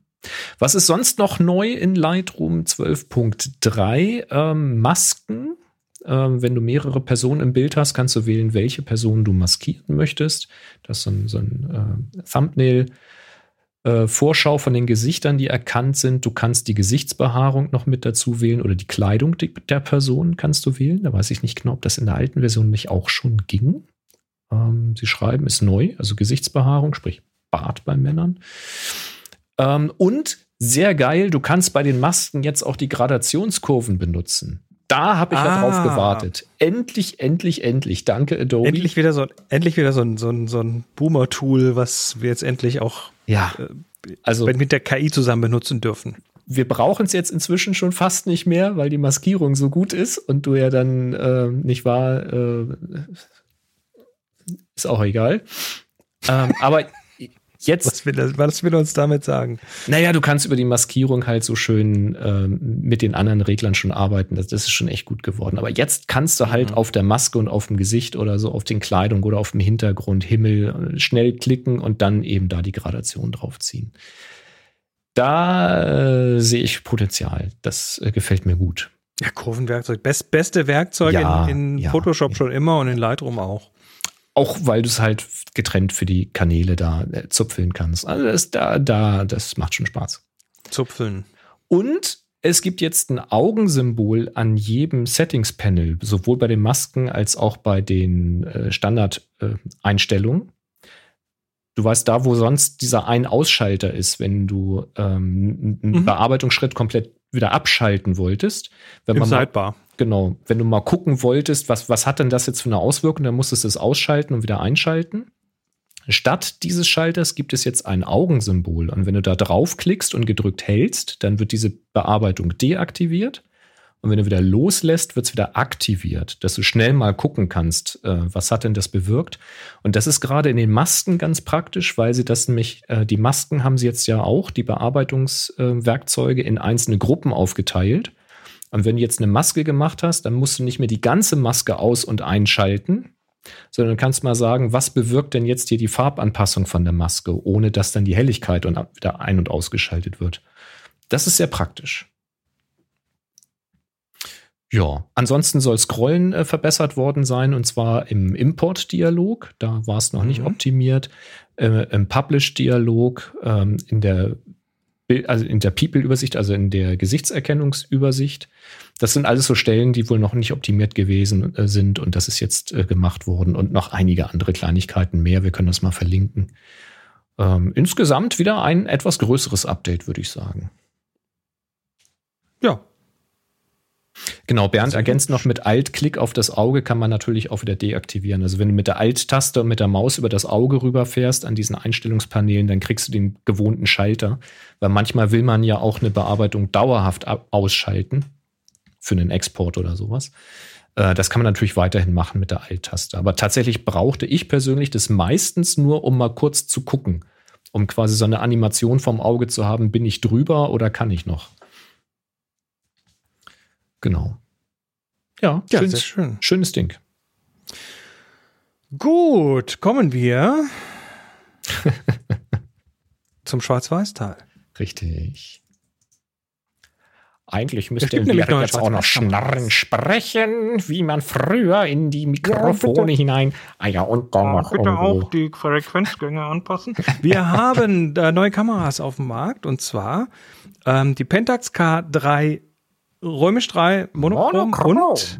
Was ist sonst noch neu in Lightroom 12.3? Ähm, Masken ähm, wenn du mehrere Personen im Bild hast, kannst du wählen, welche Person du maskieren möchtest. Das ist so ein, so ein äh, Thumbnail. Äh, Vorschau von den Gesichtern, die erkannt sind. Du kannst die Gesichtsbehaarung noch mit dazu wählen oder die Kleidung der Person kannst du wählen. Da weiß ich nicht genau, ob das in der alten Version nicht auch schon ging. Ähm, sie schreiben, ist neu, also Gesichtsbehaarung, sprich Bart bei Männern. Ähm, und sehr geil, du kannst bei den Masken jetzt auch die Gradationskurven benutzen. Da habe ich ah. ja drauf gewartet. Endlich, endlich, endlich. Danke, Adobe. Endlich wieder so, endlich wieder so ein, so ein, so ein Boomer-Tool, was wir jetzt endlich auch ja, äh, also, mit der KI zusammen benutzen dürfen. Wir brauchen es jetzt inzwischen schon fast nicht mehr, weil die Maskierung so gut ist und du ja dann äh, nicht wahr, äh, ist auch egal. ähm, aber Jetzt, was, will, was will uns damit sagen? Naja, du kannst über die Maskierung halt so schön ähm, mit den anderen Reglern schon arbeiten. Das, das, ist schon echt gut geworden. Aber jetzt kannst du halt mhm. auf der Maske und auf dem Gesicht oder so auf den Kleidung oder auf dem Hintergrund Himmel äh, schnell klicken und dann eben da die Gradation draufziehen. Da äh, sehe ich Potenzial. Das äh, gefällt mir gut. Ja, Kurvenwerkzeug. Best, beste Werkzeug ja, in, in ja, Photoshop ja. schon immer und in Lightroom auch. Auch weil du es halt getrennt für die Kanäle da äh, zupfeln kannst. Also das, da, da, das macht schon Spaß. Zupfeln. Und es gibt jetzt ein Augensymbol an jedem Settings-Panel, sowohl bei den Masken als auch bei den äh, Standard-Einstellungen. Äh, du weißt, da, wo sonst dieser Ein-Ausschalter ist, wenn du ähm, einen mhm. Bearbeitungsschritt komplett wieder abschalten wolltest. Wenn Im man Sidebar. Genau, wenn du mal gucken wolltest, was, was hat denn das jetzt für eine Auswirkung, dann musstest du es ausschalten und wieder einschalten. Statt dieses Schalters gibt es jetzt ein Augensymbol. Und wenn du da draufklickst und gedrückt hältst, dann wird diese Bearbeitung deaktiviert. Und wenn du wieder loslässt, wird es wieder aktiviert, dass du schnell mal gucken kannst, äh, was hat denn das bewirkt. Und das ist gerade in den Masken ganz praktisch, weil sie das nämlich, äh, die Masken haben sie jetzt ja auch, die Bearbeitungswerkzeuge in einzelne Gruppen aufgeteilt. Und wenn du jetzt eine Maske gemacht hast, dann musst du nicht mehr die ganze Maske aus- und einschalten, sondern kannst mal sagen, was bewirkt denn jetzt hier die Farbanpassung von der Maske, ohne dass dann die Helligkeit und wieder ein- und ausgeschaltet wird. Das ist sehr praktisch. Ja, ansonsten soll Scrollen äh, verbessert worden sein und zwar im Import-Dialog. Da war es noch mhm. nicht optimiert. Äh, Im Publish-Dialog, ähm, in der also in der People-Übersicht, also in der Gesichtserkennungsübersicht. Das sind alles so Stellen, die wohl noch nicht optimiert gewesen äh, sind und das ist jetzt äh, gemacht worden und noch einige andere Kleinigkeiten mehr. Wir können das mal verlinken. Ähm, insgesamt wieder ein etwas größeres Update, würde ich sagen. Ja, Genau, Bernd ergänzt noch mit Alt-Klick auf das Auge kann man natürlich auch wieder deaktivieren. Also wenn du mit der Alt-Taste und mit der Maus über das Auge rüberfährst an diesen Einstellungspanelen, dann kriegst du den gewohnten Schalter. Weil manchmal will man ja auch eine Bearbeitung dauerhaft ausschalten für einen Export oder sowas. Äh, das kann man natürlich weiterhin machen mit der Alt-Taste. Aber tatsächlich brauchte ich persönlich das meistens nur, um mal kurz zu gucken. Um quasi so eine Animation vom Auge zu haben, bin ich drüber oder kann ich noch? Genau. Ja, ja schönes, sehr schön. Schönes Ding. Gut, kommen wir zum Schwarz-Weiß-Teil. Richtig. Eigentlich müsste wir jetzt auch noch Schnarren sprechen, wie man früher in die Mikrofone ja, hinein. Ah ja, und dann noch bitte irgendwo. auch die Frequenzgänge anpassen. Wir haben äh, neue Kameras auf dem Markt und zwar ähm, die Pentax K3 Römisch 3 Monochrom, Monochrom. und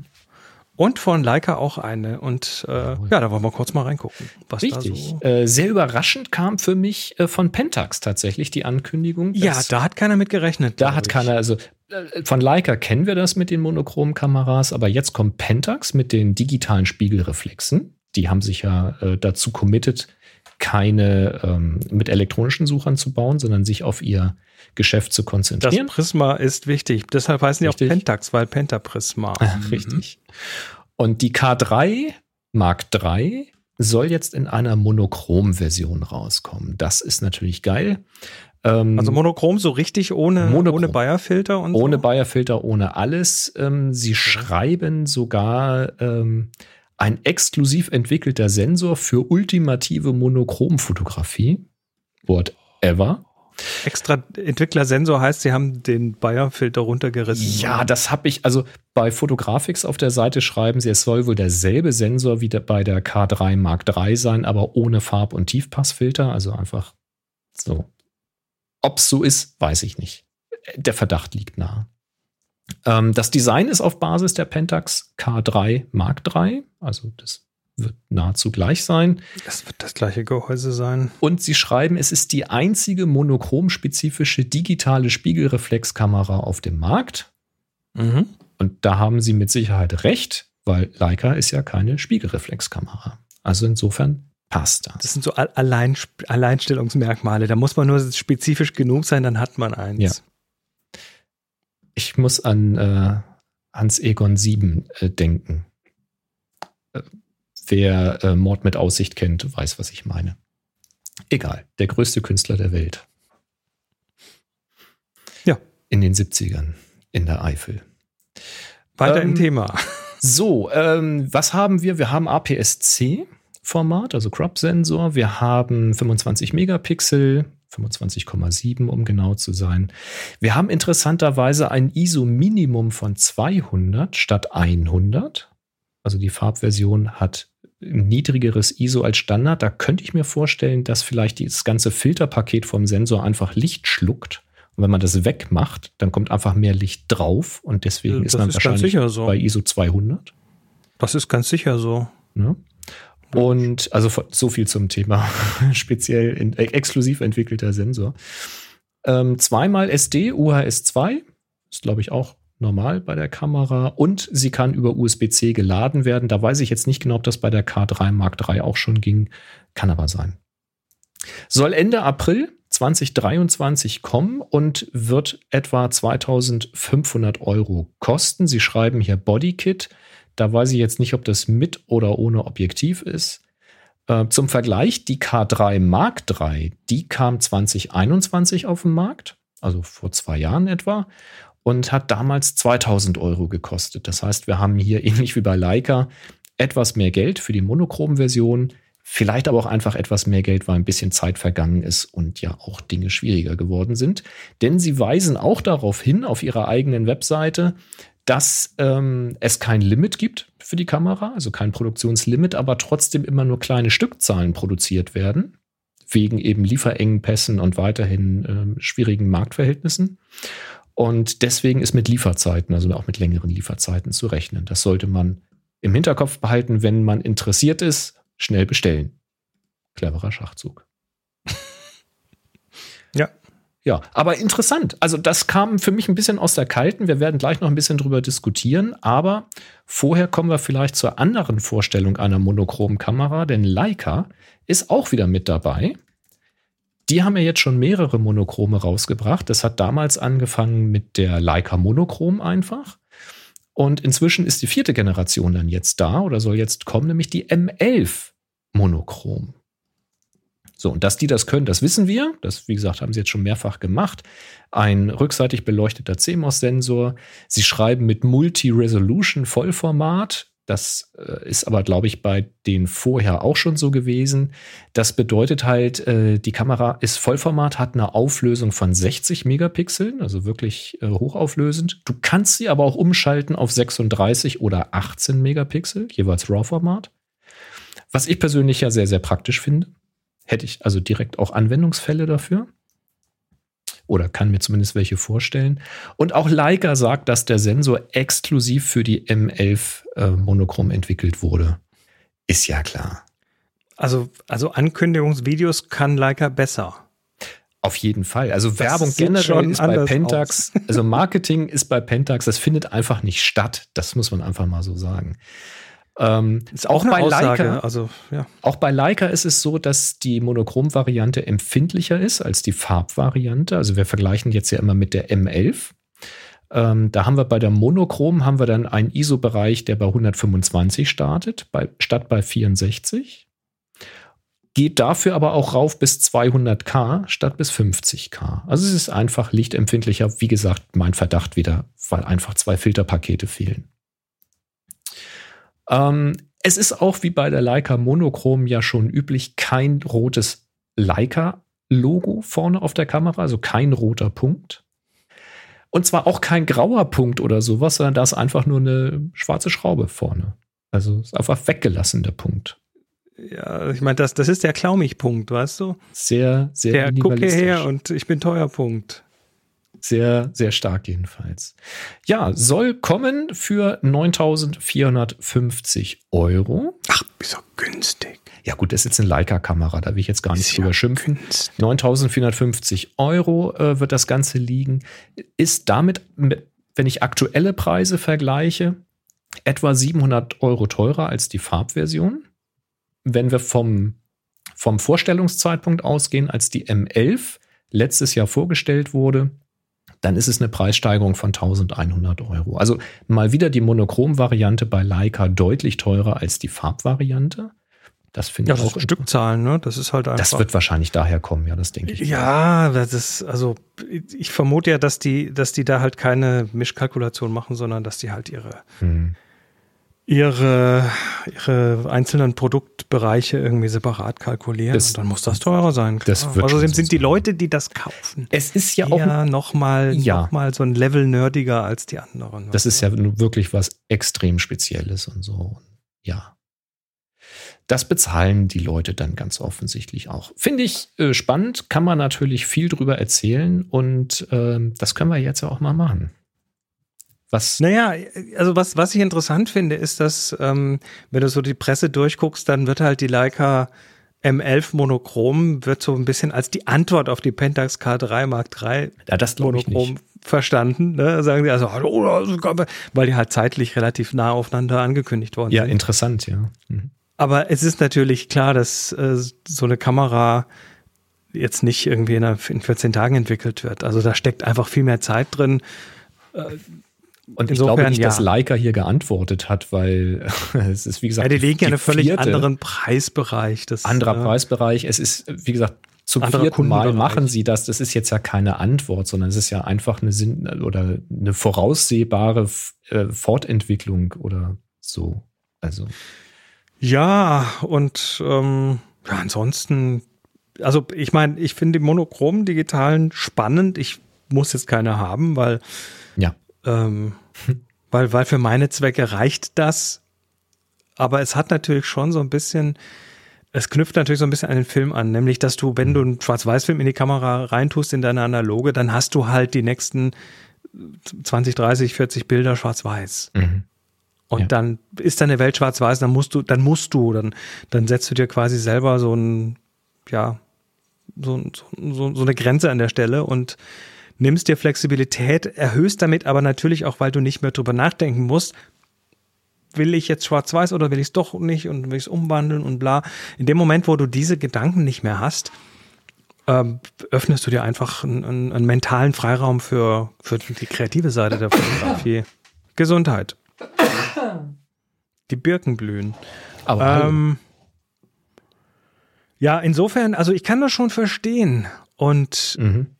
und von Leica auch eine. Und äh, ja, da wollen wir kurz mal reingucken. Was Richtig. Da so äh, sehr überraschend kam für mich äh, von Pentax tatsächlich die Ankündigung. Ja, da hat keiner mit gerechnet. Da hat ich. keiner, also äh, von Leica kennen wir das mit den Monochrom-Kameras, aber jetzt kommt Pentax mit den digitalen Spiegelreflexen. Die haben sich ja äh, dazu committed, keine ähm, mit elektronischen Suchern zu bauen, sondern sich auf ihr Geschäft zu konzentrieren. Das Prisma ist wichtig. Deshalb heißen die richtig. auch Pentax, weil Pentaprisma. Mhm. Richtig. Und die K3 Mark III soll jetzt in einer Monochrom-Version rauskommen. Das ist natürlich geil. Ähm, also monochrom so richtig ohne, monochrom. ohne Bayer-Filter und Ohne so? Bayer-Filter, ohne alles. Ähm, sie schreiben sogar ähm, ein exklusiv entwickelter Sensor für ultimative Monochromfotografie. Whatever. Extra Entwickler-Sensor heißt, sie haben den Bayer-Filter runtergerissen. Ja, das habe ich, also bei Photographics auf der Seite schreiben sie, es soll wohl derselbe Sensor wie der, bei der K3 Mark III sein, aber ohne Farb- und Tiefpassfilter. Also einfach so. Ob es so ist, weiß ich nicht. Der Verdacht liegt nahe. Ähm, das Design ist auf Basis der Pentax K3 Mark III, also das wird nahezu gleich sein. Das wird das gleiche Gehäuse sein. Und sie schreiben, es ist die einzige monochromspezifische digitale Spiegelreflexkamera auf dem Markt. Mhm. Und da haben sie mit Sicherheit recht, weil Leica ist ja keine Spiegelreflexkamera. Also insofern passt das. Das sind so Allein Alleinstellungsmerkmale. Da muss man nur spezifisch genug sein, dann hat man eins. Ja. Ich muss an äh, Hans Egon 7 äh, denken. Äh, wer äh, Mord mit Aussicht kennt, weiß, was ich meine. Egal, der größte Künstler der Welt. Ja. In den 70ern in der Eifel. Weiter ähm, im Thema. So, ähm, was haben wir? Wir haben APS-C. Format, also Crop-Sensor. Wir haben 25 Megapixel, 25,7 um genau zu sein. Wir haben interessanterweise ein ISO-Minimum von 200 statt 100. Also die Farbversion hat niedrigeres ISO als Standard. Da könnte ich mir vorstellen, dass vielleicht das ganze Filterpaket vom Sensor einfach Licht schluckt. Und wenn man das wegmacht, dann kommt einfach mehr Licht drauf und deswegen das ist man ist wahrscheinlich so. bei ISO 200. Das ist ganz sicher so. Ne? Und also so viel zum Thema speziell in, äh, exklusiv entwickelter Sensor. Ähm, zweimal SD, UHS 2, ist glaube ich auch normal bei der Kamera und sie kann über USB-C geladen werden. Da weiß ich jetzt nicht genau, ob das bei der K3 Mark III auch schon ging. Kann aber sein. Soll Ende April 2023 kommen und wird etwa 2500 Euro kosten. Sie schreiben hier Bodykit. Da weiß ich jetzt nicht, ob das mit oder ohne Objektiv ist. Äh, zum Vergleich, die K3 Mark III, die kam 2021 auf den Markt, also vor zwei Jahren etwa, und hat damals 2000 Euro gekostet. Das heißt, wir haben hier ähnlich wie bei Leica etwas mehr Geld für die Monochrom-Version, vielleicht aber auch einfach etwas mehr Geld, weil ein bisschen Zeit vergangen ist und ja auch Dinge schwieriger geworden sind. Denn sie weisen auch darauf hin, auf ihrer eigenen Webseite, dass ähm, es kein Limit gibt für die Kamera, also kein Produktionslimit, aber trotzdem immer nur kleine Stückzahlen produziert werden, wegen eben Lieferengpässen und weiterhin ähm, schwierigen Marktverhältnissen. Und deswegen ist mit Lieferzeiten, also auch mit längeren Lieferzeiten zu rechnen. Das sollte man im Hinterkopf behalten, wenn man interessiert ist, schnell bestellen. Cleverer Schachzug. Ja. Aber interessant. Also das kam für mich ein bisschen aus der Kalten. Wir werden gleich noch ein bisschen drüber diskutieren. Aber vorher kommen wir vielleicht zur anderen Vorstellung einer monochromen Kamera, denn Leica ist auch wieder mit dabei. Die haben ja jetzt schon mehrere Monochrome rausgebracht. Das hat damals angefangen mit der Leica Monochrom einfach. Und inzwischen ist die vierte Generation dann jetzt da oder soll jetzt kommen, nämlich die M11 Monochrom. So, und dass die das können, das wissen wir. Das, wie gesagt, haben sie jetzt schon mehrfach gemacht. Ein rückseitig beleuchteter CMOS-Sensor. Sie schreiben mit Multi-Resolution Vollformat. Das äh, ist aber, glaube ich, bei den vorher auch schon so gewesen. Das bedeutet halt, äh, die Kamera ist Vollformat, hat eine Auflösung von 60 Megapixeln, also wirklich äh, hochauflösend. Du kannst sie aber auch umschalten auf 36 oder 18 Megapixel, jeweils RAW-Format. Was ich persönlich ja sehr, sehr praktisch finde. Hätte ich also direkt auch Anwendungsfälle dafür oder kann mir zumindest welche vorstellen. Und auch Leica sagt, dass der Sensor exklusiv für die M11 äh, Monochrom entwickelt wurde. Ist ja klar. Also, also Ankündigungsvideos kann Leica besser. Auf jeden Fall. Also das Werbung generell ist bei Pentax, also Marketing ist bei Pentax, das findet einfach nicht statt. Das muss man einfach mal so sagen. Ähm, ist auch, auch bei Aussage, Leica, also, ja. auch bei Leica ist es so, dass die Monochrom-Variante empfindlicher ist als die Farbvariante. Also wir vergleichen jetzt ja immer mit der M11. Ähm, da haben wir bei der Monochrom haben wir dann einen ISO-Bereich, der bei 125 startet, bei, statt bei 64. Geht dafür aber auch rauf bis 200k statt bis 50k. Also es ist einfach lichtempfindlicher. Wie gesagt, mein Verdacht wieder, weil einfach zwei Filterpakete fehlen. Ähm, es ist auch wie bei der Leica Monochrom ja schon üblich kein rotes Leica-Logo vorne auf der Kamera, also kein roter Punkt. Und zwar auch kein grauer Punkt oder sowas, sondern da ist einfach nur eine schwarze Schraube vorne. Also ist einfach weggelassen, der Punkt. Ja, ich meine, das, das ist der Klaumig-Punkt, weißt du? Sehr, sehr Der gucke her und ich bin teuer Punkt. Sehr, sehr stark jedenfalls. Ja, soll kommen für 9450 Euro. Ach, ist doch günstig. Ja, gut, das ist jetzt eine Leica-Kamera, da will ich jetzt gar nicht ist drüber ja schimpfen. 9450 Euro äh, wird das Ganze liegen. Ist damit, wenn ich aktuelle Preise vergleiche, etwa 700 Euro teurer als die Farbversion. Wenn wir vom, vom Vorstellungszeitpunkt ausgehen, als die M11 letztes Jahr vorgestellt wurde, dann ist es eine Preissteigerung von 1100 Euro. Also mal wieder die Monochrom-Variante bei Leica deutlich teurer als die Farbvariante. Das finde ja, ich auch. Stückzahlen, ne? Das ist halt einfach. Das wird wahrscheinlich daher kommen, ja, das denke ich. Ja, das ist, also ich vermute ja, dass die, dass die da halt keine Mischkalkulation machen, sondern dass die halt ihre, hm ihre, ihre einzelnen Produktbereiche irgendwie separat kalkulieren. Das, dann muss das teurer sein. Das wird Außerdem sind die Leute, die das kaufen, es ist ja auch nochmal ja. noch mal so ein Level nerdiger als die anderen. Das ist ja wirklich was extrem Spezielles und so. Ja. Das bezahlen die Leute dann ganz offensichtlich auch. Finde ich äh, spannend, kann man natürlich viel drüber erzählen und äh, das können wir jetzt ja auch mal machen. Was? Naja, also was, was ich interessant finde, ist, dass, ähm, wenn du so die Presse durchguckst, dann wird halt die Leica M11 Monochrom wird so ein bisschen als die Antwort auf die Pentax K3 Mark III ja, das Monochrom verstanden. Ne? Sagen die also, weil die halt zeitlich relativ nah aufeinander angekündigt worden ja, sind. Ja, interessant, ja. Mhm. Aber es ist natürlich klar, dass äh, so eine Kamera jetzt nicht irgendwie in, in 14 Tagen entwickelt wird. Also da steckt einfach viel mehr Zeit drin. Äh, und ich glaube nicht, ja. dass Leica hier geantwortet hat, weil es ist, wie gesagt, ja, die liegen ja in einem völlig anderen Preisbereich. Das, anderer äh, Preisbereich. Es ist, wie gesagt, zum vierten Mal machen sie das. Das ist jetzt ja keine Antwort, sondern es ist ja einfach eine Sinn oder eine voraussehbare äh, Fortentwicklung oder so. Also. Ja, und ähm, ja, ansonsten, also ich meine, ich finde die monochromen digitalen spannend. Ich muss jetzt keine haben, weil ja. Ähm, weil, weil für meine Zwecke reicht das. Aber es hat natürlich schon so ein bisschen, es knüpft natürlich so ein bisschen an den Film an, nämlich, dass du, wenn du einen Schwarz-Weiß-Film in die Kamera reintust, in deine Analoge, dann hast du halt die nächsten 20, 30, 40 Bilder schwarz-weiß. Mhm. Und ja. dann ist deine Welt schwarz-weiß, dann musst du, dann musst du, dann, dann setzt du dir quasi selber so ein, ja, so, so, so eine Grenze an der Stelle und nimmst dir Flexibilität, erhöhst damit aber natürlich auch, weil du nicht mehr drüber nachdenken musst, will ich jetzt schwarz-weiß oder will ich es doch nicht und will ich es umwandeln und bla. In dem Moment, wo du diese Gedanken nicht mehr hast, ähm, öffnest du dir einfach einen, einen, mentalen Freiraum für, für die kreative Seite der Fotografie. Gesundheit. Die Birken blühen. Aber ähm, ja, insofern, also ich kann das schon verstehen. Und mhm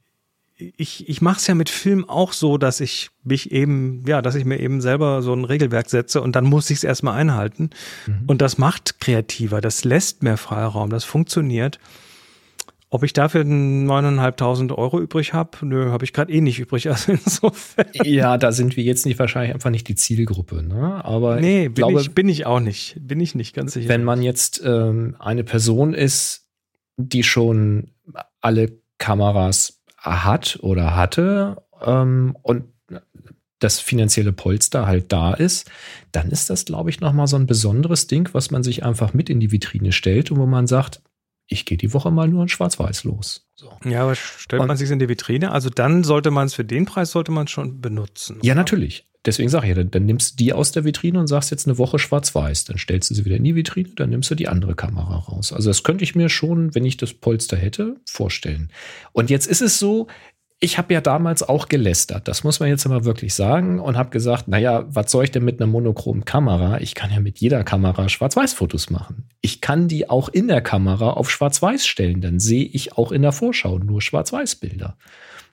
ich, ich mache es ja mit Film auch so, dass ich mich eben, ja, dass ich mir eben selber so ein Regelwerk setze und dann muss ich es erstmal einhalten. Mhm. Und das macht kreativer, das lässt mehr Freiraum, das funktioniert. Ob ich dafür 9.500 Euro übrig habe, nö, habe ich gerade eh nicht übrig. Also insofern. Ja, da sind wir jetzt nicht wahrscheinlich einfach nicht die Zielgruppe. Ne? Aber nee, ich bin, glaube, ich, bin ich auch nicht. Bin ich nicht ganz sicher. Wenn man jetzt ähm, eine Person ist, die schon alle Kameras hat oder hatte ähm, und das finanzielle Polster halt da ist, dann ist das, glaube ich, nochmal so ein besonderes Ding, was man sich einfach mit in die Vitrine stellt und wo man sagt, ich gehe die Woche mal nur in Schwarz-Weiß los. So. Ja, aber stellt und, man sich in die Vitrine? Also dann sollte man es für den Preis sollte man schon benutzen. Ja, oder? natürlich. Deswegen sage ich ja, dann, dann, nimmst du die aus der Vitrine und sagst jetzt eine Woche schwarz-weiß. Dann stellst du sie wieder in die Vitrine, dann nimmst du die andere Kamera raus. Also das könnte ich mir schon, wenn ich das Polster hätte, vorstellen. Und jetzt ist es so, ich habe ja damals auch gelästert, das muss man jetzt aber wirklich sagen, und habe gesagt, naja, was soll ich denn mit einer monochromen Kamera? Ich kann ja mit jeder Kamera Schwarz-Weiß-Fotos machen. Ich kann die auch in der Kamera auf Schwarz-Weiß stellen, dann sehe ich auch in der Vorschau nur Schwarz-Weiß-Bilder.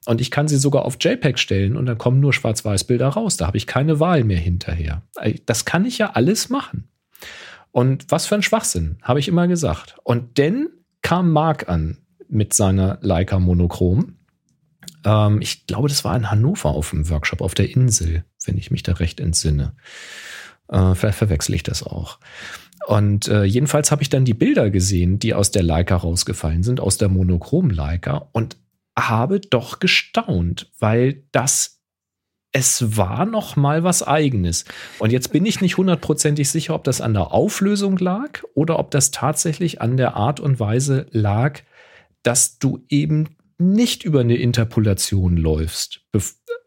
Und ich kann sie sogar auf JPEG stellen und dann kommen nur Schwarz-Weiß-Bilder raus. Da habe ich keine Wahl mehr hinterher. Das kann ich ja alles machen. Und was für ein Schwachsinn, habe ich immer gesagt. Und dann kam Marc an mit seiner Leica Monochrom ähm, ich glaube, das war in Hannover auf dem Workshop auf der Insel, wenn ich mich da recht entsinne. Äh, vielleicht verwechsel ich das auch. Und äh, jedenfalls habe ich dann die Bilder gesehen, die aus der Leica rausgefallen sind, aus der Monochrom Leica und habe doch gestaunt, weil das es war noch mal was eigenes. Und jetzt bin ich nicht hundertprozentig sicher, ob das an der Auflösung lag oder ob das tatsächlich an der Art und Weise lag, dass du eben nicht über eine Interpolation läufst,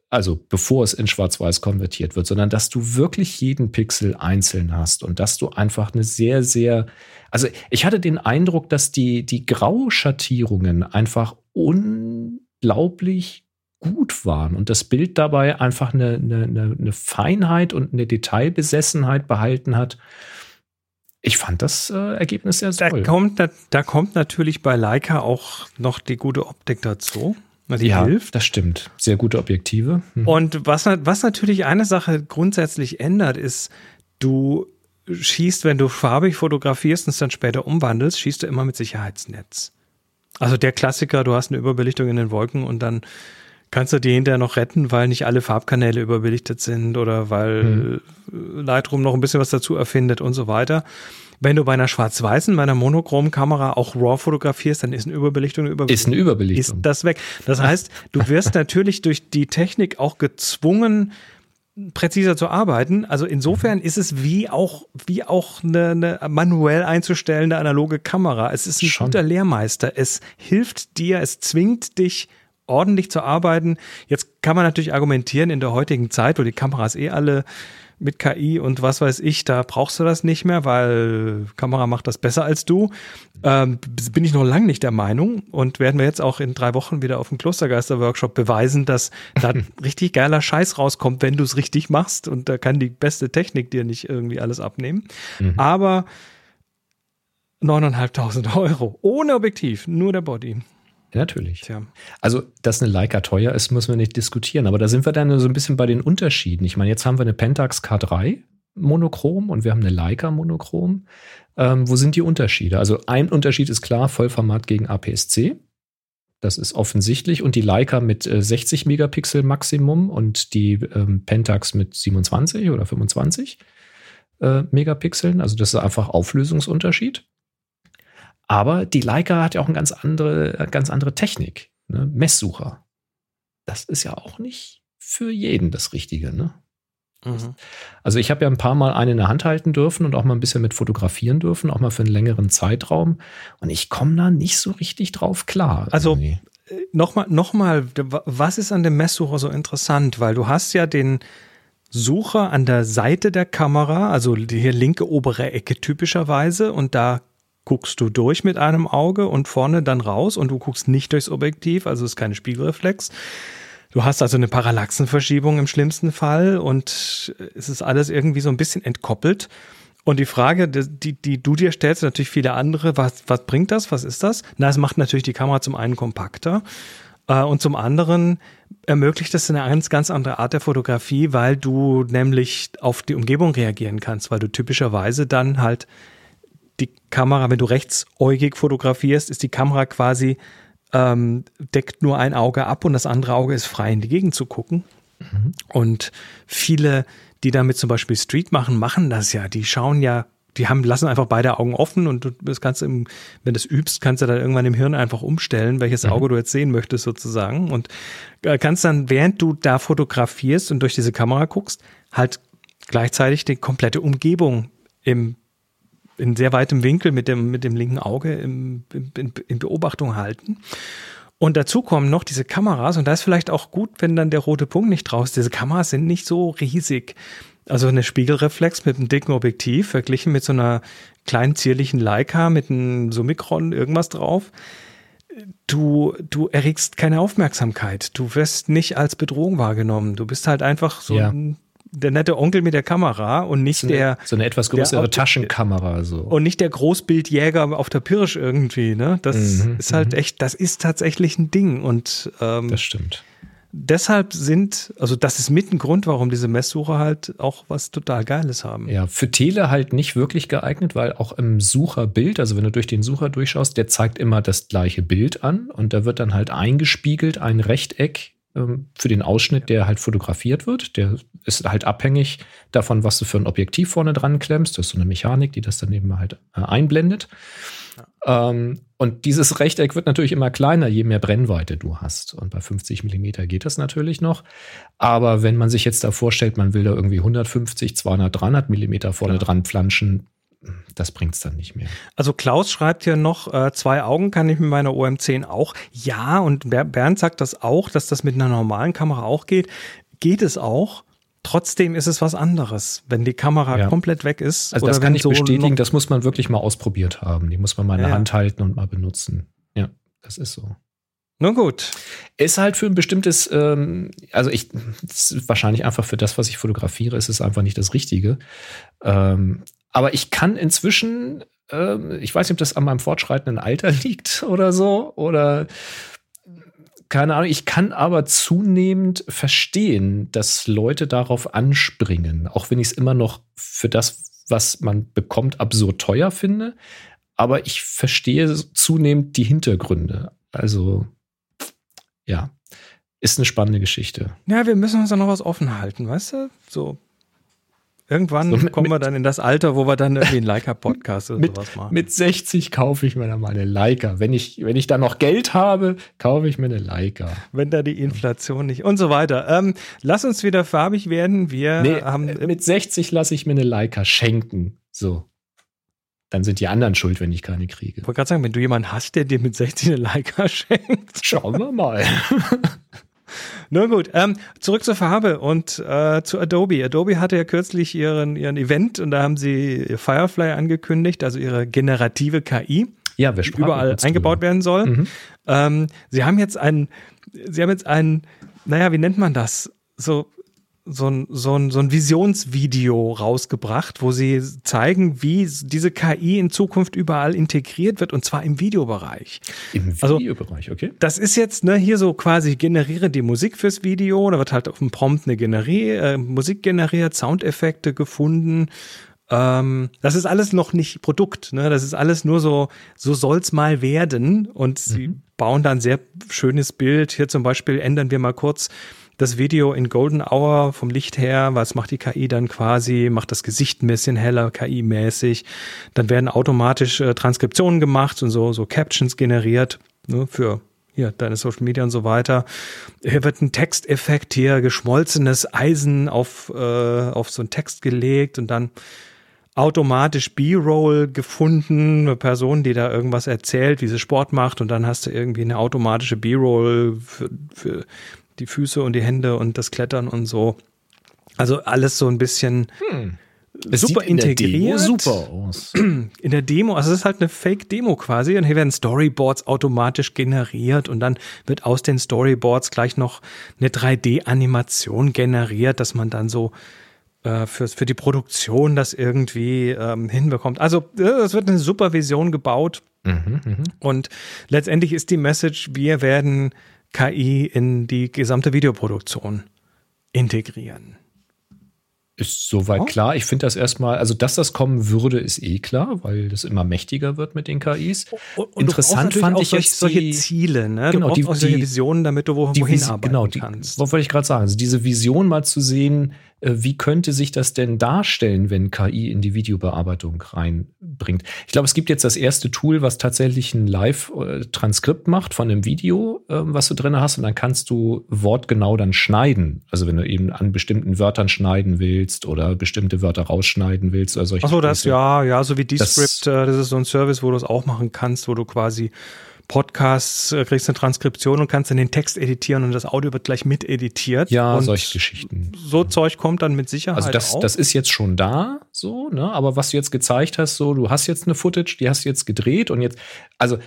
also bevor es in Schwarz-Weiß konvertiert wird, sondern dass du wirklich jeden Pixel einzeln hast und dass du einfach eine sehr, sehr, also ich hatte den Eindruck, dass die, die Grauschattierungen einfach unglaublich gut waren und das Bild dabei einfach eine, eine, eine Feinheit und eine Detailbesessenheit behalten hat, ich fand das äh, Ergebnis sehr toll. Da kommt, da, da, kommt natürlich bei Leica auch noch die gute Optik dazu. Die ja, hilft. das stimmt. Sehr gute Objektive. Mhm. Und was, was natürlich eine Sache grundsätzlich ändert, ist, du schießt, wenn du farbig fotografierst und es dann später umwandelst, schießt du immer mit Sicherheitsnetz. Also der Klassiker, du hast eine Überbelichtung in den Wolken und dann kannst du die hinterher noch retten, weil nicht alle Farbkanäle überbelichtet sind oder weil hm. Lightroom noch ein bisschen was dazu erfindet und so weiter. Wenn du bei einer schwarz-weißen, bei einer monochromen Kamera auch RAW fotografierst, dann ist eine Überbelichtung eine Überbelichtung. Ist eine Überbelichtung. Ist das weg. Das heißt, du wirst natürlich durch die Technik auch gezwungen, präziser zu arbeiten. Also insofern ist es wie auch, wie auch eine, eine manuell einzustellende analoge Kamera. Es ist ein Schon. guter Lehrmeister. Es hilft dir, es zwingt dich, ordentlich zu arbeiten. Jetzt kann man natürlich argumentieren in der heutigen Zeit, wo die Kameras eh alle mit KI und was weiß ich, da brauchst du das nicht mehr, weil Kamera macht das besser als du. Ähm, bin ich noch lange nicht der Meinung und werden wir jetzt auch in drei Wochen wieder auf dem Klostergeister-Workshop beweisen, dass da richtig geiler Scheiß rauskommt, wenn du es richtig machst und da kann die beste Technik dir nicht irgendwie alles abnehmen. Mhm. Aber 9.500 Euro ohne Objektiv, nur der Body. Ja, natürlich. Tja. Also, dass eine Leica teuer ist, müssen wir nicht diskutieren. Aber da sind wir dann so ein bisschen bei den Unterschieden. Ich meine, jetzt haben wir eine Pentax K3 Monochrom und wir haben eine Leica Monochrom. Ähm, wo sind die Unterschiede? Also, ein Unterschied ist klar, Vollformat gegen APS-C. Das ist offensichtlich. Und die Leica mit äh, 60 Megapixel Maximum und die ähm, Pentax mit 27 oder 25 äh, Megapixeln. Also, das ist einfach Auflösungsunterschied. Aber die Leica hat ja auch eine ganz andere, ganz andere Technik. Ne? Messsucher. Das ist ja auch nicht für jeden das Richtige. Ne? Mhm. Also ich habe ja ein paar Mal eine in der Hand halten dürfen und auch mal ein bisschen mit fotografieren dürfen, auch mal für einen längeren Zeitraum. Und ich komme da nicht so richtig drauf klar. Also nochmal, noch mal, was ist an dem Messsucher so interessant? Weil du hast ja den Sucher an der Seite der Kamera, also die hier linke obere Ecke typischerweise, und da guckst du durch mit einem Auge und vorne dann raus und du guckst nicht durchs Objektiv, also ist keine Spiegelreflex. Du hast also eine Parallaxenverschiebung im schlimmsten Fall und es ist alles irgendwie so ein bisschen entkoppelt. Und die Frage, die, die du dir stellst, natürlich viele andere, was, was bringt das? Was ist das? Na, es macht natürlich die Kamera zum einen kompakter äh, und zum anderen ermöglicht das eine ganz, ganz andere Art der Fotografie, weil du nämlich auf die Umgebung reagieren kannst, weil du typischerweise dann halt die Kamera, wenn du rechtsäugig fotografierst, ist die Kamera quasi, ähm, deckt nur ein Auge ab und das andere Auge ist frei in die Gegend zu gucken. Mhm. Und viele, die damit zum Beispiel Street machen, machen das ja. Die schauen ja, die haben, lassen einfach beide Augen offen und du das kannst im, wenn du es übst, kannst du dann irgendwann im Hirn einfach umstellen, welches mhm. Auge du jetzt sehen möchtest sozusagen. Und äh, kannst dann, während du da fotografierst und durch diese Kamera guckst, halt gleichzeitig die komplette Umgebung im in sehr weitem Winkel mit dem, mit dem linken Auge im, in, in Beobachtung halten. Und dazu kommen noch diese Kameras, und da ist vielleicht auch gut, wenn dann der rote Punkt nicht draus ist. Diese Kameras sind nicht so riesig. Also eine Spiegelreflex mit einem dicken Objektiv, verglichen mit so einer kleinen zierlichen Leica mit einem Summicron irgendwas drauf. Du, du erregst keine Aufmerksamkeit. Du wirst nicht als Bedrohung wahrgenommen. Du bist halt einfach so ja. ein der nette Onkel mit der Kamera und nicht so eine, der. So eine etwas größere der, Taschenkamera, so. Und nicht der Großbildjäger auf der Pirsch irgendwie, ne? Das mhm, ist halt mhm. echt, das ist tatsächlich ein Ding und, ähm, Das stimmt. Deshalb sind, also das ist mit ein Grund, warum diese Messsucher halt auch was total Geiles haben. Ja, für Tele halt nicht wirklich geeignet, weil auch im Sucherbild, also wenn du durch den Sucher durchschaust, der zeigt immer das gleiche Bild an und da wird dann halt eingespiegelt ein Rechteck für den Ausschnitt, der halt fotografiert wird. Der ist halt abhängig davon, was du für ein Objektiv vorne dran klemmst. Das ist so eine Mechanik, die das dann eben halt äh, einblendet. Ja. Ähm, und dieses Rechteck wird natürlich immer kleiner, je mehr Brennweite du hast. Und bei 50 Millimeter geht das natürlich noch. Aber wenn man sich jetzt da vorstellt, man will da irgendwie 150, 200, 300 Millimeter vorne ja. dran flanschen, das bringt es dann nicht mehr. Also Klaus schreibt hier noch, äh, zwei Augen kann ich mit meiner OM10 auch. Ja, und Bernd sagt das auch, dass das mit einer normalen Kamera auch geht. Geht es auch. Trotzdem ist es was anderes, wenn die Kamera ja. komplett weg ist. Also das kann ich so bestätigen, das muss man wirklich mal ausprobiert haben. Die muss man mal in der ja. Hand halten und mal benutzen. Ja, das ist so. Nun gut. Ist halt für ein bestimmtes, ähm, also ich, wahrscheinlich einfach für das, was ich fotografiere, ist es einfach nicht das Richtige. Ähm, aber ich kann inzwischen, äh, ich weiß nicht, ob das an meinem fortschreitenden Alter liegt oder so, oder keine Ahnung, ich kann aber zunehmend verstehen, dass Leute darauf anspringen, auch wenn ich es immer noch für das, was man bekommt, absurd teuer finde. Aber ich verstehe zunehmend die Hintergründe. Also, ja, ist eine spannende Geschichte. Ja, wir müssen uns da noch was offen halten, weißt du? So Irgendwann so mit, kommen wir dann in das Alter, wo wir dann irgendwie einen Leica-Podcast oder mit, sowas machen. Mit 60 kaufe ich mir dann mal eine Leica. Wenn ich, wenn ich da noch Geld habe, kaufe ich mir eine Leica. Wenn da die Inflation nicht und so weiter. Ähm, lass uns wieder farbig werden. Wir nee, haben. Mit 60 lasse ich mir eine Leica schenken. So. dann sind die anderen schuld, wenn ich keine kriege. Ich wollte gerade sagen, wenn du jemanden hast, der dir mit 16 eine Leica schenkt. Schauen wir mal. Nur gut, ähm, zurück zur Farbe und äh, zu Adobe. Adobe hatte ja kürzlich ihren, ihren Event und da haben sie Firefly angekündigt, also ihre generative KI, ja, wir die überall eingebaut drüber. werden soll. Mhm. Ähm, sie haben jetzt ein, sie haben jetzt ein, naja, wie nennt man das? So so ein, so, ein, so ein Visionsvideo rausgebracht, wo sie zeigen, wie diese KI in Zukunft überall integriert wird und zwar im Videobereich. Im also, Videobereich, okay. Das ist jetzt ne, hier so quasi generiere die Musik fürs Video, da wird halt auf dem Prompt eine Generie, äh, Musik generiert, Soundeffekte gefunden. Ähm, das ist alles noch nicht Produkt, ne? Das ist alles nur so, so soll's mal werden. Und mhm. sie bauen da ein sehr schönes Bild. Hier zum Beispiel ändern wir mal kurz das Video in Golden Hour vom Licht her, was macht die KI dann quasi, macht das Gesicht ein bisschen heller, KI-mäßig. Dann werden automatisch äh, Transkriptionen gemacht und so, so Captions generiert ne, für hier deine Social Media und so weiter. Hier wird ein Texteffekt hier, geschmolzenes Eisen auf, äh, auf so einen Text gelegt und dann automatisch B-Roll gefunden, eine Person, die da irgendwas erzählt, wie sie Sport macht und dann hast du irgendwie eine automatische B-Roll für, für die Füße und die Hände und das Klettern und so. Also alles so ein bisschen hm. super integriert. super aus. In der Demo, also es ist halt eine Fake-Demo quasi und hier werden Storyboards automatisch generiert und dann wird aus den Storyboards gleich noch eine 3D-Animation generiert, dass man dann so äh, für, für die Produktion das irgendwie ähm, hinbekommt. Also es wird eine super Vision gebaut. Mhm, mh. Und letztendlich ist die Message, wir werden KI in die gesamte Videoproduktion integrieren. Ist soweit oh. klar. Ich finde das erstmal, also dass das kommen würde, ist eh klar, weil das immer mächtiger wird mit den KIs. Und Interessant fand ich jetzt solche die, Ziele, ne? Genau, die, auch solche Visionen, damit du wohin Vis arbeiten genau, die, kannst. Was wollte ich gerade sagen? Also diese Vision mal zu sehen, wie könnte sich das denn darstellen, wenn KI in die Videobearbeitung reinbringt? Ich glaube, es gibt jetzt das erste Tool, was tatsächlich ein Live-Transkript macht von einem Video, ähm, was du drin hast, und dann kannst du wortgenau dann schneiden. Also wenn du eben an bestimmten Wörtern schneiden willst oder bestimmte Wörter rausschneiden willst oder solche. Achso, das ja, ja, so wie Descript, das, äh, das ist so ein Service, wo du es auch machen kannst, wo du quasi Podcasts, äh, kriegst eine Transkription und kannst dann den Text editieren und das Audio wird gleich mit editiert. Ja, solche Geschichten. So Zeug kommt dann mit Sicherheit Also das, auch. das ist jetzt schon da, so, ne? Aber was du jetzt gezeigt hast, so, du hast jetzt eine Footage, die hast du jetzt gedreht und jetzt, also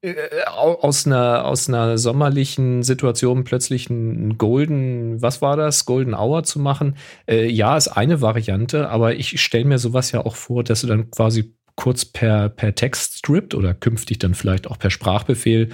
äh, aus einer, aus einer sommerlichen Situation plötzlich einen Golden, was war das, Golden Hour zu machen, äh, ja, ist eine Variante, aber ich stelle mir sowas ja auch vor, dass du dann quasi kurz per, per Textstrip oder künftig dann vielleicht auch per Sprachbefehl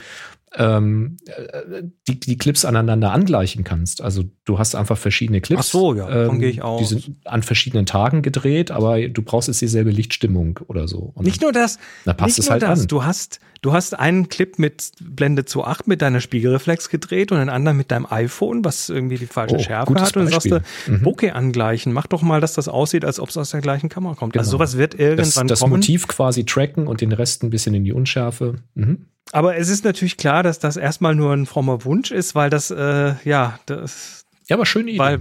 ähm, äh, die, die Clips aneinander angleichen kannst. Also du hast einfach verschiedene Clips. Ach so, ja, davon ähm, gehe ich aus. Die sind an verschiedenen Tagen gedreht, aber du brauchst jetzt dieselbe Lichtstimmung oder so. Und nicht nur das. Da passt es halt das. an. Du hast, du hast einen Clip mit Blende 2.8 mit deiner Spiegelreflex gedreht und einen anderen mit deinem iPhone, was irgendwie die falsche oh, Schärfe hat. Und dann sagst du, mhm. Bokeh angleichen. Mach doch mal, dass das aussieht, als ob es aus der gleichen Kamera kommt. Also genau. Also sowas wird irgendwann das, das kommen. Das Motiv quasi tracken und den Rest ein bisschen in die Unschärfe. Mhm. Aber es ist natürlich klar, dass das erstmal nur ein frommer Wunsch ist, weil das, äh, ja, das. Ja, aber schöne Idee. Weil,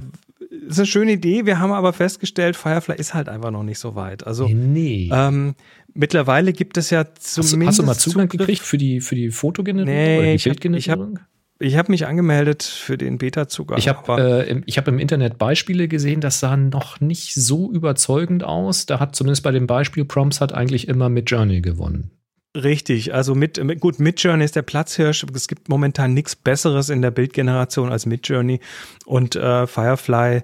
ist eine schöne Idee. Wir haben aber festgestellt, Firefly ist halt einfach noch nicht so weit. Also nee. Ähm, mittlerweile gibt es ja zumindest. Hast, hast du mal Zugang Zugriff? gekriegt für die für die Fotogenerierung nee, oder die Bildgenerierung? Ich habe hab mich angemeldet für den Beta-Zugang. Ich habe äh, hab im Internet Beispiele gesehen, das sah noch nicht so überzeugend aus. Da hat zumindest bei den Beispiel-Prompts hat eigentlich immer mit Journey gewonnen. Richtig, also mit, mit gut, Midjourney ist der Platzhirsch. Es gibt momentan nichts Besseres in der Bildgeneration als Midjourney und äh, Firefly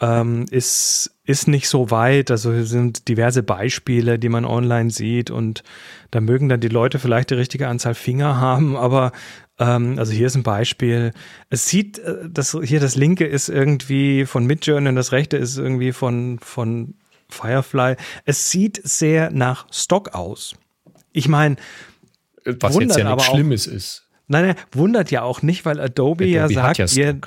ähm, ist ist nicht so weit. Also hier sind diverse Beispiele, die man online sieht und da mögen dann die Leute vielleicht die richtige Anzahl Finger haben, aber ähm, also hier ist ein Beispiel. Es sieht, äh, das hier das linke ist irgendwie von Midjourney und das rechte ist irgendwie von von Firefly. Es sieht sehr nach Stock aus. Ich meine, was jetzt ja nichts Schlimmes ist. Nein, nein, wundert ja auch nicht, weil Adobe, Adobe ja sagt, ja wir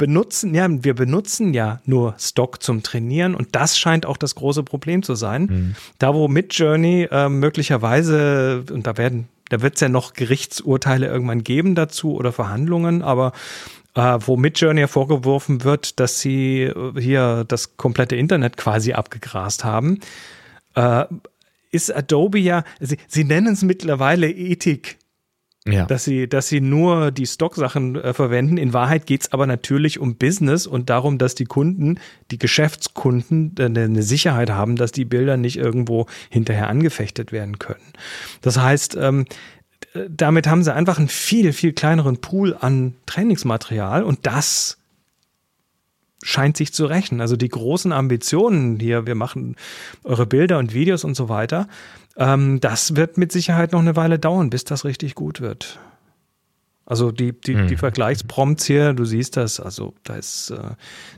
benutzen, ja, wir benutzen ja nur Stock zum Trainieren und das scheint auch das große Problem zu sein. Mhm. Da, wo Midjourney äh, möglicherweise, und da werden, da wird es ja noch Gerichtsurteile irgendwann geben dazu oder Verhandlungen, aber äh, wo Midjourney vorgeworfen wird, dass sie äh, hier das komplette Internet quasi abgegrast haben. Äh, ist Adobe ja, sie, sie nennen es mittlerweile Ethik. Ja. Dass sie, dass sie nur die Stocksachen äh, verwenden. In Wahrheit geht es aber natürlich um Business und darum, dass die Kunden, die Geschäftskunden, äh, eine Sicherheit haben, dass die Bilder nicht irgendwo hinterher angefechtet werden können. Das heißt, ähm, damit haben sie einfach einen viel, viel kleineren Pool an Trainingsmaterial und das scheint sich zu rächen. Also die großen Ambitionen hier, wir machen eure Bilder und Videos und so weiter, ähm, das wird mit Sicherheit noch eine Weile dauern, bis das richtig gut wird. Also die, die, hm. die Vergleichsprompts hier, du siehst das, also da ist, äh,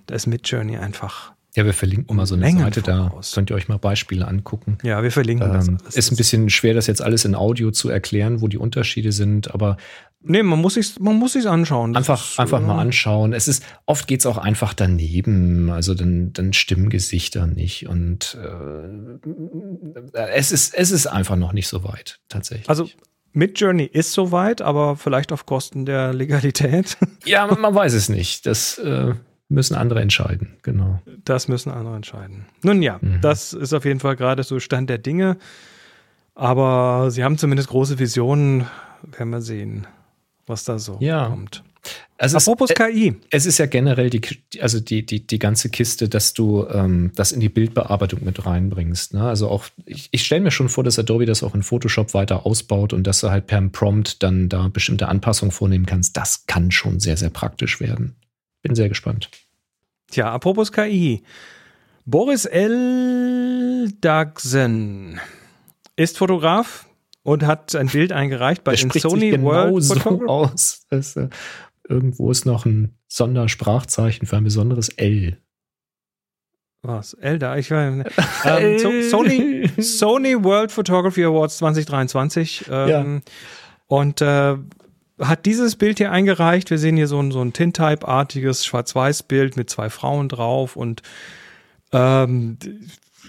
da ist Midjourney einfach ja, wir verlinken mal so eine Längen Seite, da könnt ihr euch mal Beispiele angucken. Ja, wir verlinken ähm, das. Alles. Ist ein bisschen schwer, das jetzt alles in Audio zu erklären, wo die Unterschiede sind, aber Nee, man muss sich man muss sich's anschauen. einfach ist, einfach mal anschauen. Es ist oft geht's auch einfach daneben, also dann dann stimmen Gesichter nicht und äh, es ist es ist einfach noch nicht so weit tatsächlich. Also Midjourney ist soweit, aber vielleicht auf Kosten der Legalität. Ja, man, man weiß es nicht. Das äh, müssen andere entscheiden, genau. Das müssen andere entscheiden. Nun ja, mhm. das ist auf jeden Fall gerade so Stand der Dinge. Aber sie haben zumindest große Visionen. Werden wir sehen, was da so ja. kommt. Also Apropos es, äh, KI. Es ist ja generell die, also die, die, die ganze Kiste, dass du ähm, das in die Bildbearbeitung mit reinbringst. Ne? Also auch, ich, ich stelle mir schon vor, dass Adobe das auch in Photoshop weiter ausbaut und dass du halt per Prompt dann da bestimmte Anpassungen vornehmen kannst. Das kann schon sehr, sehr praktisch werden. Bin sehr gespannt. Tja, apropos KI. Boris L. Dagsen ist Fotograf und hat ein Bild eingereicht bei den Sony genau World so aus. Das, äh, irgendwo ist noch ein Sondersprachzeichen für ein besonderes L. Was? L da? Ich war, ähm, so, Sony, Sony World Photography Awards 2023. Ähm, ja. Und äh, hat dieses Bild hier eingereicht. Wir sehen hier so ein, so ein Tintype-artiges Schwarz-Weiß-Bild mit zwei Frauen drauf und ähm,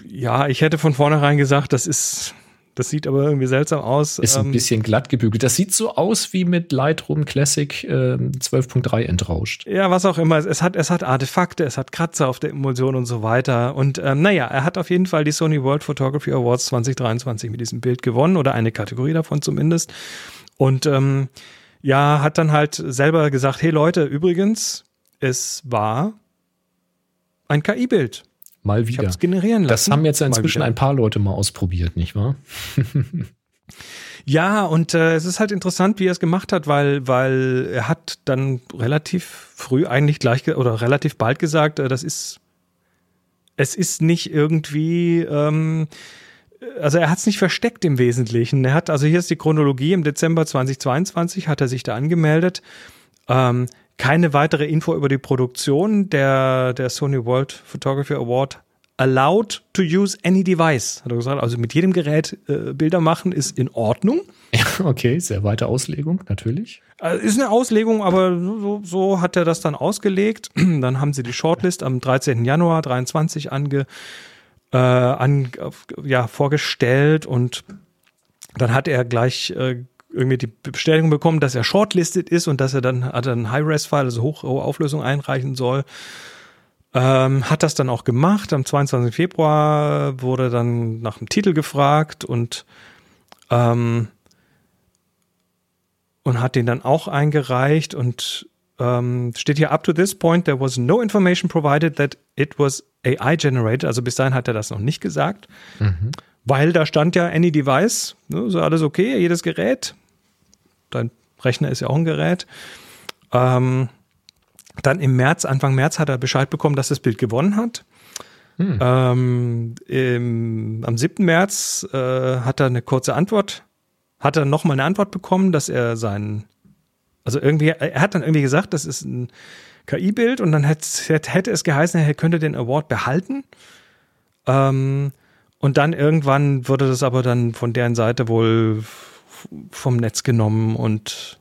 ja, ich hätte von vornherein gesagt, das ist, das sieht aber irgendwie seltsam aus. Ist ein ähm, bisschen glatt gebügelt. Das sieht so aus wie mit Lightroom Classic äh, 12.3 entrauscht. Ja, was auch immer. Es hat, es hat Artefakte, es hat Kratzer auf der Emulsion und so weiter. Und ähm, naja, er hat auf jeden Fall die Sony World Photography Awards 2023 mit diesem Bild gewonnen oder eine Kategorie davon zumindest. Und ähm, ja, hat dann halt selber gesagt, hey Leute, übrigens, es war ein KI-Bild. Mal wieder. Ich es generieren lassen. Das haben jetzt inzwischen ein paar Leute mal ausprobiert, nicht wahr? ja, und äh, es ist halt interessant, wie er es gemacht hat, weil, weil er hat dann relativ früh eigentlich gleich oder relativ bald gesagt, äh, das ist, es ist nicht irgendwie, ähm, also er hat es nicht versteckt im Wesentlichen. Er hat, also hier ist die Chronologie, im Dezember 2022 hat er sich da angemeldet. Ähm, keine weitere Info über die Produktion. Der, der Sony World Photography Award allowed to use any device, hat er gesagt. Also mit jedem Gerät äh, Bilder machen ist in Ordnung. Ja, okay, sehr weite Auslegung, natürlich. Also ist eine Auslegung, aber so, so hat er das dann ausgelegt. Dann haben sie die Shortlist am 13. Januar 23 ange, äh, an, ja, vorgestellt und dann hat er gleich äh, irgendwie die Bestätigung bekommen, dass er shortlisted ist und dass er dann hat einen High-Res-File, also hohe Auflösung einreichen soll. Ähm, hat das dann auch gemacht. Am 22. Februar wurde dann nach dem Titel gefragt und ähm, und hat den dann auch eingereicht und ähm, steht hier up to this point there was no information provided that it was AI generated. Also bis dahin hat er das noch nicht gesagt, mhm. weil da stand ja any device, ne, so alles okay, jedes Gerät. Dein Rechner ist ja auch ein Gerät. Ähm, dann im März, Anfang März hat er Bescheid bekommen, dass das Bild gewonnen hat. Hm. Ähm, im, am 7. März äh, hat er eine kurze Antwort, hat er nochmal eine Antwort bekommen, dass er seinen also irgendwie, er hat dann irgendwie gesagt, das ist ein KI-Bild und dann hätte, hätte es geheißen, er könnte den Award behalten. Ähm, und dann irgendwann wurde das aber dann von deren Seite wohl vom Netz genommen und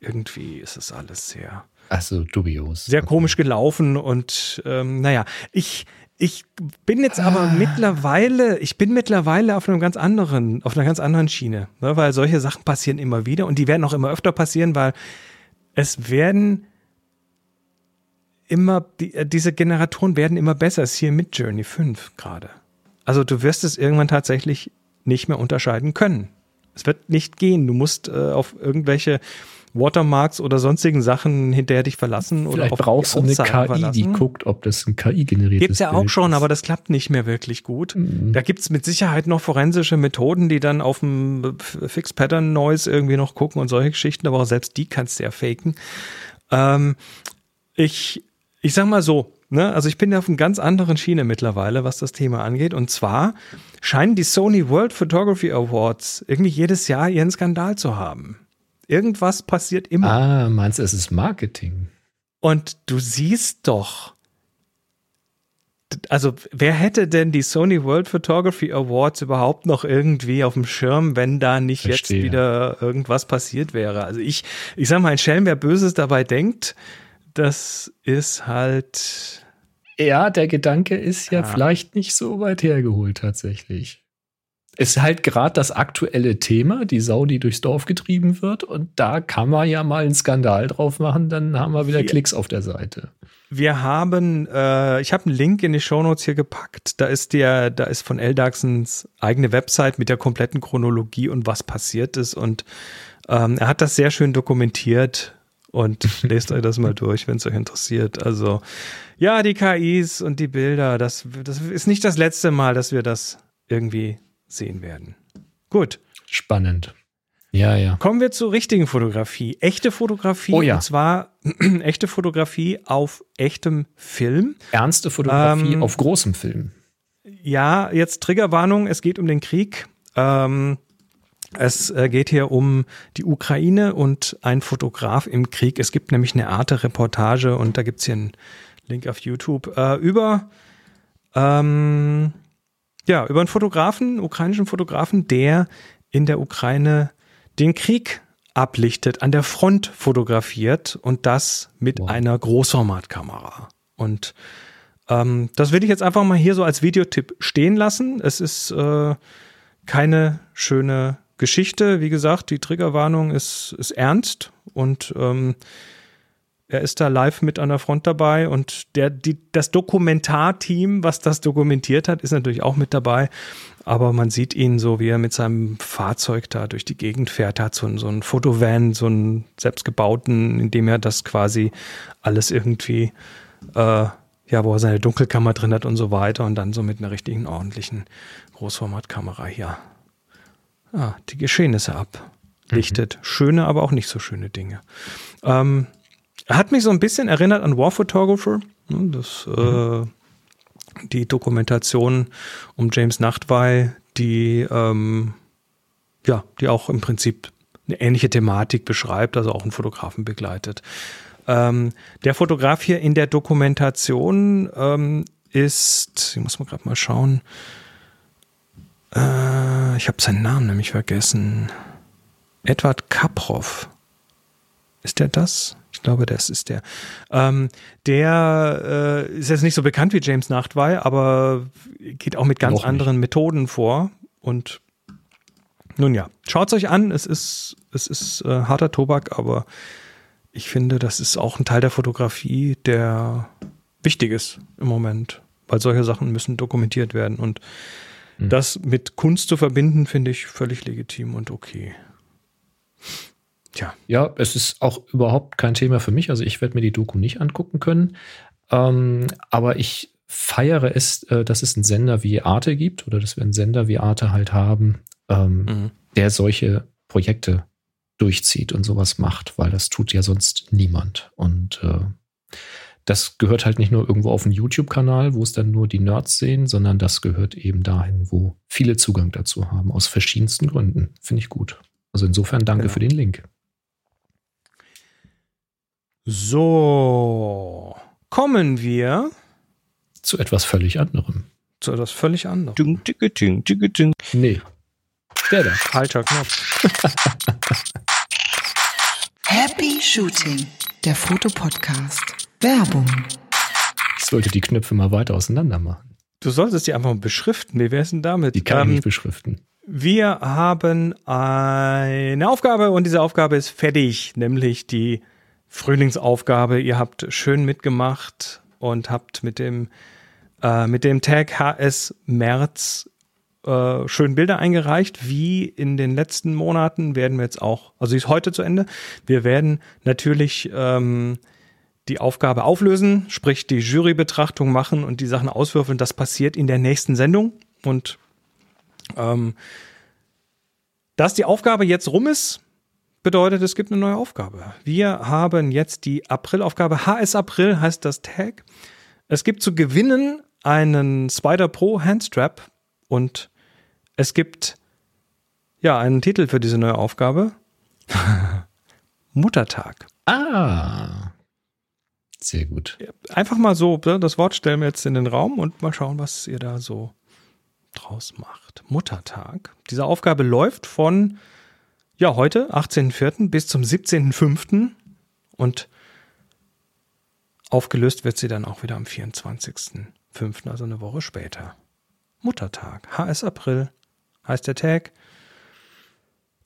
irgendwie ist es alles sehr. Also dubios. Sehr komisch gelaufen und ähm, naja, ich, ich bin jetzt aber ah. mittlerweile, ich bin mittlerweile auf einem ganz anderen, auf einer ganz anderen Schiene, ne, weil solche Sachen passieren immer wieder und die werden auch immer öfter passieren, weil es werden immer, die, äh, diese Generatoren werden immer besser. Es ist hier mit Journey 5 gerade. Also du wirst es irgendwann tatsächlich nicht mehr unterscheiden können. Es wird nicht gehen. Du musst äh, auf irgendwelche Watermarks oder sonstigen Sachen hinterher dich verlassen. Vielleicht oder brauchst du eine KI, verlassen. die guckt, ob das ein KI-generiertes Gibt's ja auch schon, ist. aber das klappt nicht mehr wirklich gut. Mhm. Da gibt's mit Sicherheit noch forensische Methoden, die dann auf dem Fixed Pattern Noise irgendwie noch gucken und solche Geschichten, aber auch selbst die kannst du ja faken. Ähm, ich, ich sag mal so, ne, also ich bin ja auf einer ganz anderen Schiene mittlerweile, was das Thema angeht. Und zwar scheinen die Sony World Photography Awards irgendwie jedes Jahr ihren Skandal zu haben. Irgendwas passiert immer. Ah, meinst du, es ist Marketing? Und du siehst doch, also wer hätte denn die Sony World Photography Awards überhaupt noch irgendwie auf dem Schirm, wenn da nicht Verstehe. jetzt wieder irgendwas passiert wäre? Also ich, ich sag mal, ein Schelm, wer Böses dabei denkt, das ist halt. Ja, der Gedanke ist ja, ja. vielleicht nicht so weit hergeholt tatsächlich ist halt gerade das aktuelle Thema, die Sau, die durchs Dorf getrieben wird. Und da kann man ja mal einen Skandal drauf machen, dann haben wir wieder wir, Klicks auf der Seite. Wir haben, äh, ich habe einen Link in die Shownotes hier gepackt. Da ist der, da ist von Eldaxens eigene Website mit der kompletten Chronologie und was passiert ist. Und ähm, er hat das sehr schön dokumentiert. Und lest euch das mal durch, wenn es euch interessiert. Also, ja, die KIs und die Bilder, das, das ist nicht das letzte Mal, dass wir das irgendwie sehen werden. Gut. Spannend. Ja, ja. Kommen wir zur richtigen Fotografie. Echte Fotografie. Oh ja. Und zwar echte Fotografie auf echtem Film. Ernste Fotografie ähm, auf großem Film. Ja, jetzt Triggerwarnung. Es geht um den Krieg. Ähm, es äh, geht hier um die Ukraine und ein Fotograf im Krieg. Es gibt nämlich eine Arte-Reportage und da gibt es hier einen Link auf YouTube äh, über ähm, ja, über einen Fotografen, ukrainischen Fotografen, der in der Ukraine den Krieg ablichtet, an der Front fotografiert und das mit wow. einer Großformatkamera. Und ähm, das will ich jetzt einfach mal hier so als Videotipp stehen lassen. Es ist äh, keine schöne Geschichte. Wie gesagt, die Triggerwarnung ist, ist ernst und ähm, er ist da live mit an der Front dabei und der, die, das Dokumentarteam, was das dokumentiert hat, ist natürlich auch mit dabei. Aber man sieht ihn so, wie er mit seinem Fahrzeug da durch die Gegend fährt. Hat so, so einen Fotovan, so einen selbstgebauten, in dem er das quasi alles irgendwie, äh, ja, wo er seine Dunkelkammer drin hat und so weiter und dann so mit einer richtigen ordentlichen Großformatkamera hier ja, die Geschehnisse ablichtet. Mhm. Schöne, aber auch nicht so schöne Dinge. Ähm, er hat mich so ein bisschen erinnert an War Photographer. Ne, das, mhm. äh, die Dokumentation um James Nachtwey, die, ähm, ja, die auch im Prinzip eine ähnliche Thematik beschreibt, also auch einen Fotografen begleitet. Ähm, der Fotograf hier in der Dokumentation ähm, ist, ich muss mal gerade mal schauen, äh, ich habe seinen Namen nämlich vergessen. Edward Kaprow. Ist der das? Ich glaube, das ist der. Ähm, der äh, ist jetzt nicht so bekannt wie James Nachtwey, aber geht auch mit ganz anderen Methoden vor. Und nun ja, schaut es euch an. Es ist, es ist äh, harter Tobak, aber ich finde, das ist auch ein Teil der Fotografie, der wichtig ist im Moment, weil solche Sachen müssen dokumentiert werden. Und mhm. das mit Kunst zu verbinden, finde ich völlig legitim und okay. Tja. Ja, es ist auch überhaupt kein Thema für mich. Also ich werde mir die Doku nicht angucken können. Ähm, aber ich feiere es, äh, dass es einen Sender wie Arte gibt oder dass wir einen Sender wie Arte halt haben, ähm, mhm. der solche Projekte durchzieht und sowas macht, weil das tut ja sonst niemand. Und äh, das gehört halt nicht nur irgendwo auf einen YouTube-Kanal, wo es dann nur die Nerds sehen, sondern das gehört eben dahin, wo viele Zugang dazu haben, aus verschiedensten Gründen. Finde ich gut. Also insofern danke genau. für den Link. So, kommen wir zu etwas völlig anderem. Zu etwas völlig anderem. Ding, ding, ding, ding, ding. Nee. Der da. Falscher Knopf. Happy Shooting, der Fotopodcast. Werbung. Ich sollte die Knöpfe mal weiter auseinander machen. Du solltest die einfach mal beschriften. Wie wär's denn damit? Die kann ähm, ich nicht beschriften. Wir haben eine Aufgabe und diese Aufgabe ist fertig, nämlich die Frühlingsaufgabe. Ihr habt schön mitgemacht und habt mit dem, äh, mit dem Tag HS März äh, schön Bilder eingereicht. Wie in den letzten Monaten werden wir jetzt auch, also sie ist heute zu Ende. Wir werden natürlich ähm, die Aufgabe auflösen, sprich die Jurybetrachtung machen und die Sachen auswürfeln. Das passiert in der nächsten Sendung. Und ähm, dass die Aufgabe jetzt rum ist, bedeutet, es gibt eine neue Aufgabe. Wir haben jetzt die April-Aufgabe. HS April heißt das Tag. Es gibt zu gewinnen einen Spider Pro Handstrap und es gibt ja einen Titel für diese neue Aufgabe. Muttertag. Ah. Sehr gut. Einfach mal so, ne, das Wort stellen wir jetzt in den Raum und mal schauen, was ihr da so draus macht. Muttertag. Diese Aufgabe läuft von ja, heute, 18.04. bis zum 17.05. und aufgelöst wird sie dann auch wieder am 24.05., also eine Woche später. Muttertag, HS April heißt der Tag.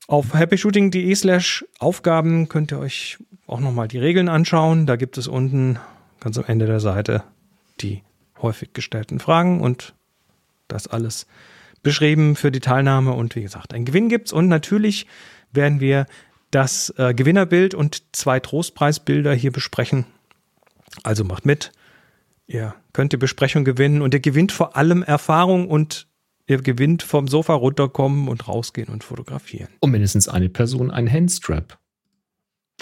Auf happyshooting.de slash Aufgaben könnt ihr euch auch nochmal die Regeln anschauen. Da gibt es unten ganz am Ende der Seite die häufig gestellten Fragen und das alles beschrieben für die Teilnahme. Und wie gesagt, ein Gewinn gibt's und natürlich werden wir das äh, Gewinnerbild und zwei Trostpreisbilder hier besprechen. Also macht mit. Ihr könnt die Besprechung gewinnen und ihr gewinnt vor allem Erfahrung und ihr gewinnt vom Sofa runterkommen und rausgehen und fotografieren. Und mindestens eine Person ein Handstrap.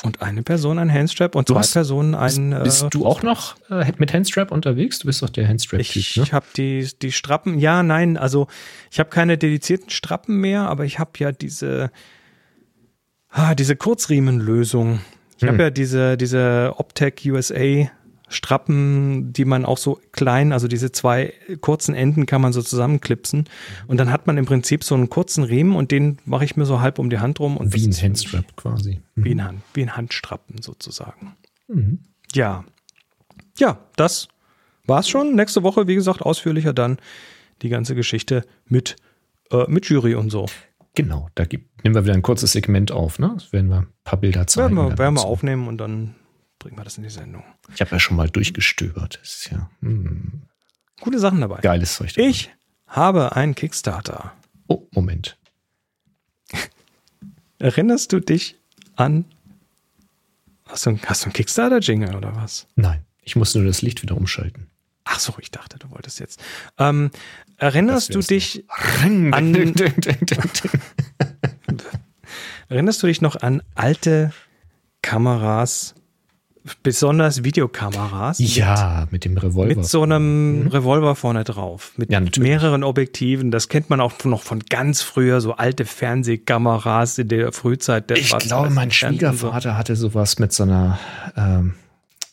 Und eine Person ein Handstrap und du zwei hast, Personen ein. Bist, bist du auch noch äh, mit Handstrap unterwegs? Du bist doch der Handstrap-Typ. Ich ne? habe die, die Strappen, ja, nein, also ich habe keine dedizierten Strappen mehr, aber ich habe ja diese, ah, diese Kurzriemenlösung. Ich hm. habe ja diese, diese Optec USA Strappen, die man auch so klein, also diese zwei kurzen Enden kann man so zusammenklipsen. Und dann hat man im Prinzip so einen kurzen Riemen und den mache ich mir so halb um die Hand rum. Und wie ein Handstrap quasi. Mhm. Wie, ein Hand, wie ein Handstrappen sozusagen. Mhm. Ja. Ja, das war's schon. Nächste Woche, wie gesagt, ausführlicher dann die ganze Geschichte mit, äh, mit Jury und so. Genau, da gibt, nehmen wir wieder ein kurzes Segment auf, ne? Das werden wir ein paar Bilder zeigen. Werden wir, werden wir aufnehmen und dann bringen wir das in die Sendung. Ich habe ja schon mal durchgestöbert. Ist ja hm. gute Sachen dabei. Geiles Zeug. Dabei. Ich habe einen Kickstarter. Oh, Moment. Erinnerst du dich an Hast du, hast du einen Kickstarter-Jingle oder was? Nein, ich muss nur das Licht wieder umschalten. Ach so, ich dachte, du wolltest jetzt. Ähm, erinnerst du dich an. erinnerst du dich noch an alte Kameras besonders Videokameras. Ja, mit, mit dem Revolver. Mit so einem mhm. Revolver vorne drauf. Mit ja, mehreren Objektiven. Das kennt man auch noch von ganz früher, so alte Fernsehkameras in der Frühzeit. Der ich glaube, mein Schwiegervater so. hatte sowas mit so einer, ähm,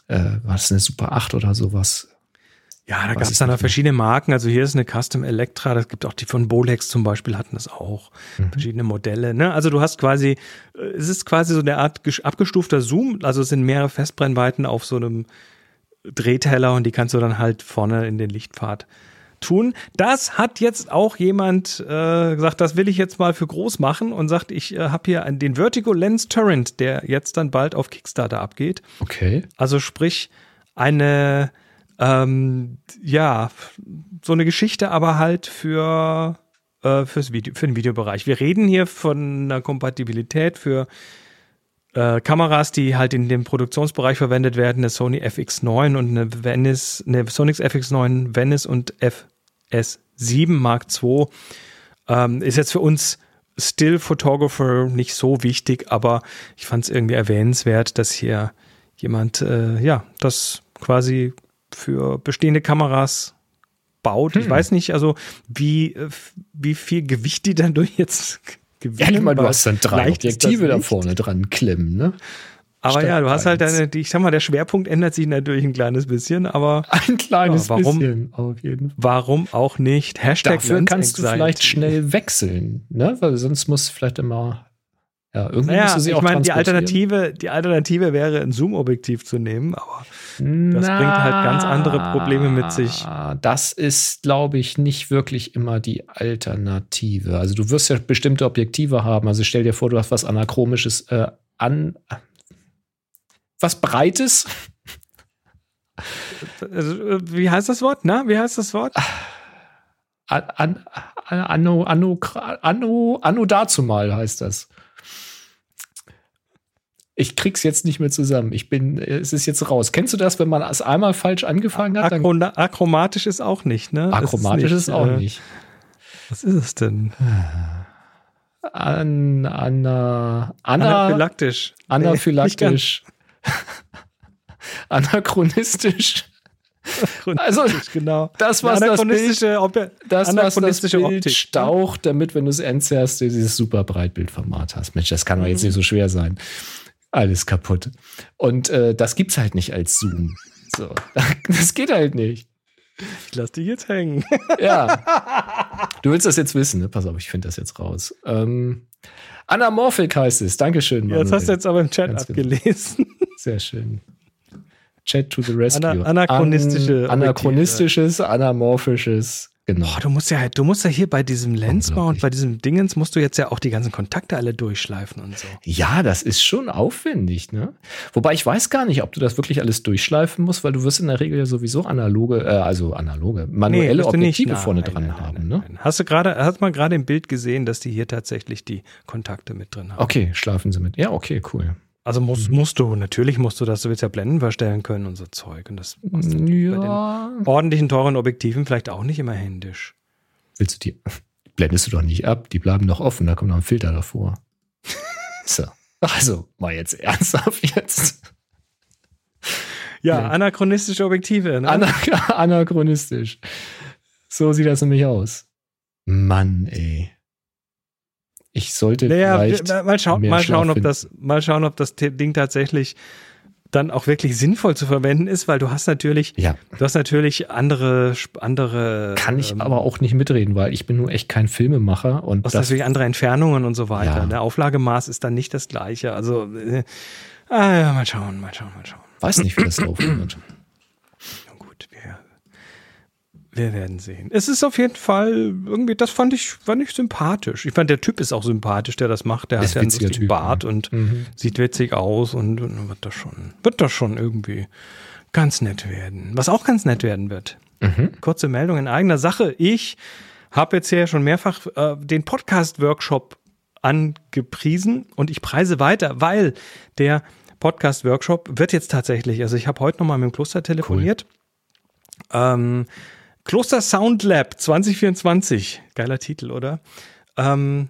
äh, war es eine Super 8 oder sowas? Ja, da gab es dann noch verschiedene Marken. Also hier ist eine Custom Electra, das gibt auch die von Bolex zum Beispiel hatten das auch. Mhm. Verschiedene Modelle. Ne? Also du hast quasi, äh, es ist quasi so eine Art abgestufter Zoom. Also es sind mehrere Festbrennweiten auf so einem Drehteller und die kannst du dann halt vorne in den Lichtpfad tun. Das hat jetzt auch jemand äh, gesagt, das will ich jetzt mal für groß machen und sagt, ich äh, habe hier den Vertigo Lens Torrent, der jetzt dann bald auf Kickstarter abgeht. Okay. Also sprich eine ähm, ja, so eine Geschichte, aber halt für, äh, fürs Video, für den Videobereich. Wir reden hier von einer Kompatibilität für äh, Kameras, die halt in dem Produktionsbereich verwendet werden, eine Sony FX9 und eine Venice, eine Sonics FX9 Venice und FS7 Mark II. Ähm, ist jetzt für uns Still Photographer nicht so wichtig, aber ich fand es irgendwie erwähnenswert, dass hier jemand, äh, ja, das quasi für bestehende Kameras baut. Hm. Ich weiß nicht, also wie, wie viel Gewicht die dann durch jetzt gewinnen. Ja, mal, du hast dann drei Objektive da vorne dran klemmen, ne? Aber Statt ja, du hast halt deine, ich sag mal, der Schwerpunkt ändert sich natürlich ein kleines bisschen, aber ein kleines ja, warum, bisschen auf jeden Fall. Warum auch nicht? Hashtag Dafür kannst du vielleicht schnell wechseln, ne? Weil sonst muss vielleicht immer ja, irgendwie naja, musst du sie ich auch meine, die Alternative, die Alternative wäre, ein Zoom-Objektiv zu nehmen, aber das Na, bringt halt ganz andere Probleme mit sich. Das ist, glaube ich, nicht wirklich immer die Alternative. Also du wirst ja bestimmte Objektive haben. Also stell dir vor, du hast was Anachromisches äh, an. Was Breites. Also, wie heißt das Wort? Na, wie heißt das Wort? An, an, Anno, Anno, Anno, Anno dazu mal heißt das. Ich krieg's jetzt nicht mehr zusammen. Ich bin, es ist jetzt raus. Kennst du das, wenn man es einmal falsch angefangen hat? Akro akromatisch ist auch nicht, ne? Akromatisch ist, nicht, ist, auch äh, nicht. Was ist es denn? An, Anna, Anna, Anaphylaktisch. Anaphylaktisch. Anachronistisch. Also, genau. Das, was das Bild, das, was das Bild Optik, ne? staucht, damit, wenn du es entzerrst, du dieses super Breitbildformat hast. Mensch, das kann doch jetzt nicht so schwer sein. Alles kaputt. Und äh, das gibt's halt nicht als Zoom. So, das geht halt nicht. Ich lass dich jetzt hängen. ja. Du willst das jetzt wissen, ne? Pass auf, ich finde das jetzt raus. Ähm, Anamorphic heißt es. Dankeschön. Ja, das hast du jetzt aber im Chat Ganz genau. abgelesen. Genau. Sehr schön. Chat to the rescue. Ana anachronistische An anachronistisches, anamorphisches Genau. Oh, du musst ja du musst ja hier bei diesem Lensmount, bei diesem Dingens, musst du jetzt ja auch die ganzen Kontakte alle durchschleifen und so. Ja, das ist schon aufwendig, ne? Wobei ich weiß gar nicht, ob du das wirklich alles durchschleifen musst, weil du wirst in der Regel ja sowieso analoge, äh, also analoge, manuelle nee, Objektive nein, vorne nein, dran nein, haben, ne? Hast du gerade, hast mal gerade im Bild gesehen, dass die hier tatsächlich die Kontakte mit drin haben? Okay, schlafen sie mit. Ja, okay, cool. Also musst, mhm. musst du, natürlich musst du das, du willst ja Blenden verstellen können und so Zeug. Und das machst du ja. bei den ordentlichen, teuren Objektiven vielleicht auch nicht immer händisch. Willst du die, blendest du doch nicht ab, die bleiben doch offen, da kommt noch ein Filter davor. so. Also, mal jetzt ernsthaft jetzt. Ja, nee. anachronistische Objektive. Ne? Ana anachronistisch. So sieht das nämlich aus. Mann, ey. Ich sollte naja, vielleicht mal, schau mal schauen, ob das, mal schauen, ob das Ding tatsächlich dann auch wirklich sinnvoll zu verwenden ist, weil du hast natürlich, ja. du hast natürlich andere, andere. Kann ich ähm, aber auch nicht mitreden, weil ich bin nur echt kein Filmemacher und das natürlich andere Entfernungen und so weiter. Ja. Der Auflagemaß ist dann nicht das gleiche. Also, äh, ah, ja, mal schauen, mal schauen, mal schauen. Weiß nicht, wie das laufen wird. Wir werden sehen. Es ist auf jeden Fall irgendwie, das fand ich, fand ich sympathisch. Ich fand, der Typ ist auch sympathisch, der das macht. Der ist hat ja einen lustigen typ, Bart ja. und mhm. sieht witzig aus und, und, wird das schon, wird das schon irgendwie ganz nett werden. Was auch ganz nett werden wird. Mhm. Kurze Meldung in eigener Sache. Ich habe jetzt hier schon mehrfach äh, den Podcast-Workshop angepriesen und ich preise weiter, weil der Podcast-Workshop wird jetzt tatsächlich, also ich habe heute nochmal mit dem Kloster telefoniert. Cool. Ähm, Kloster Sound Lab 2024. Geiler Titel, oder? Ähm,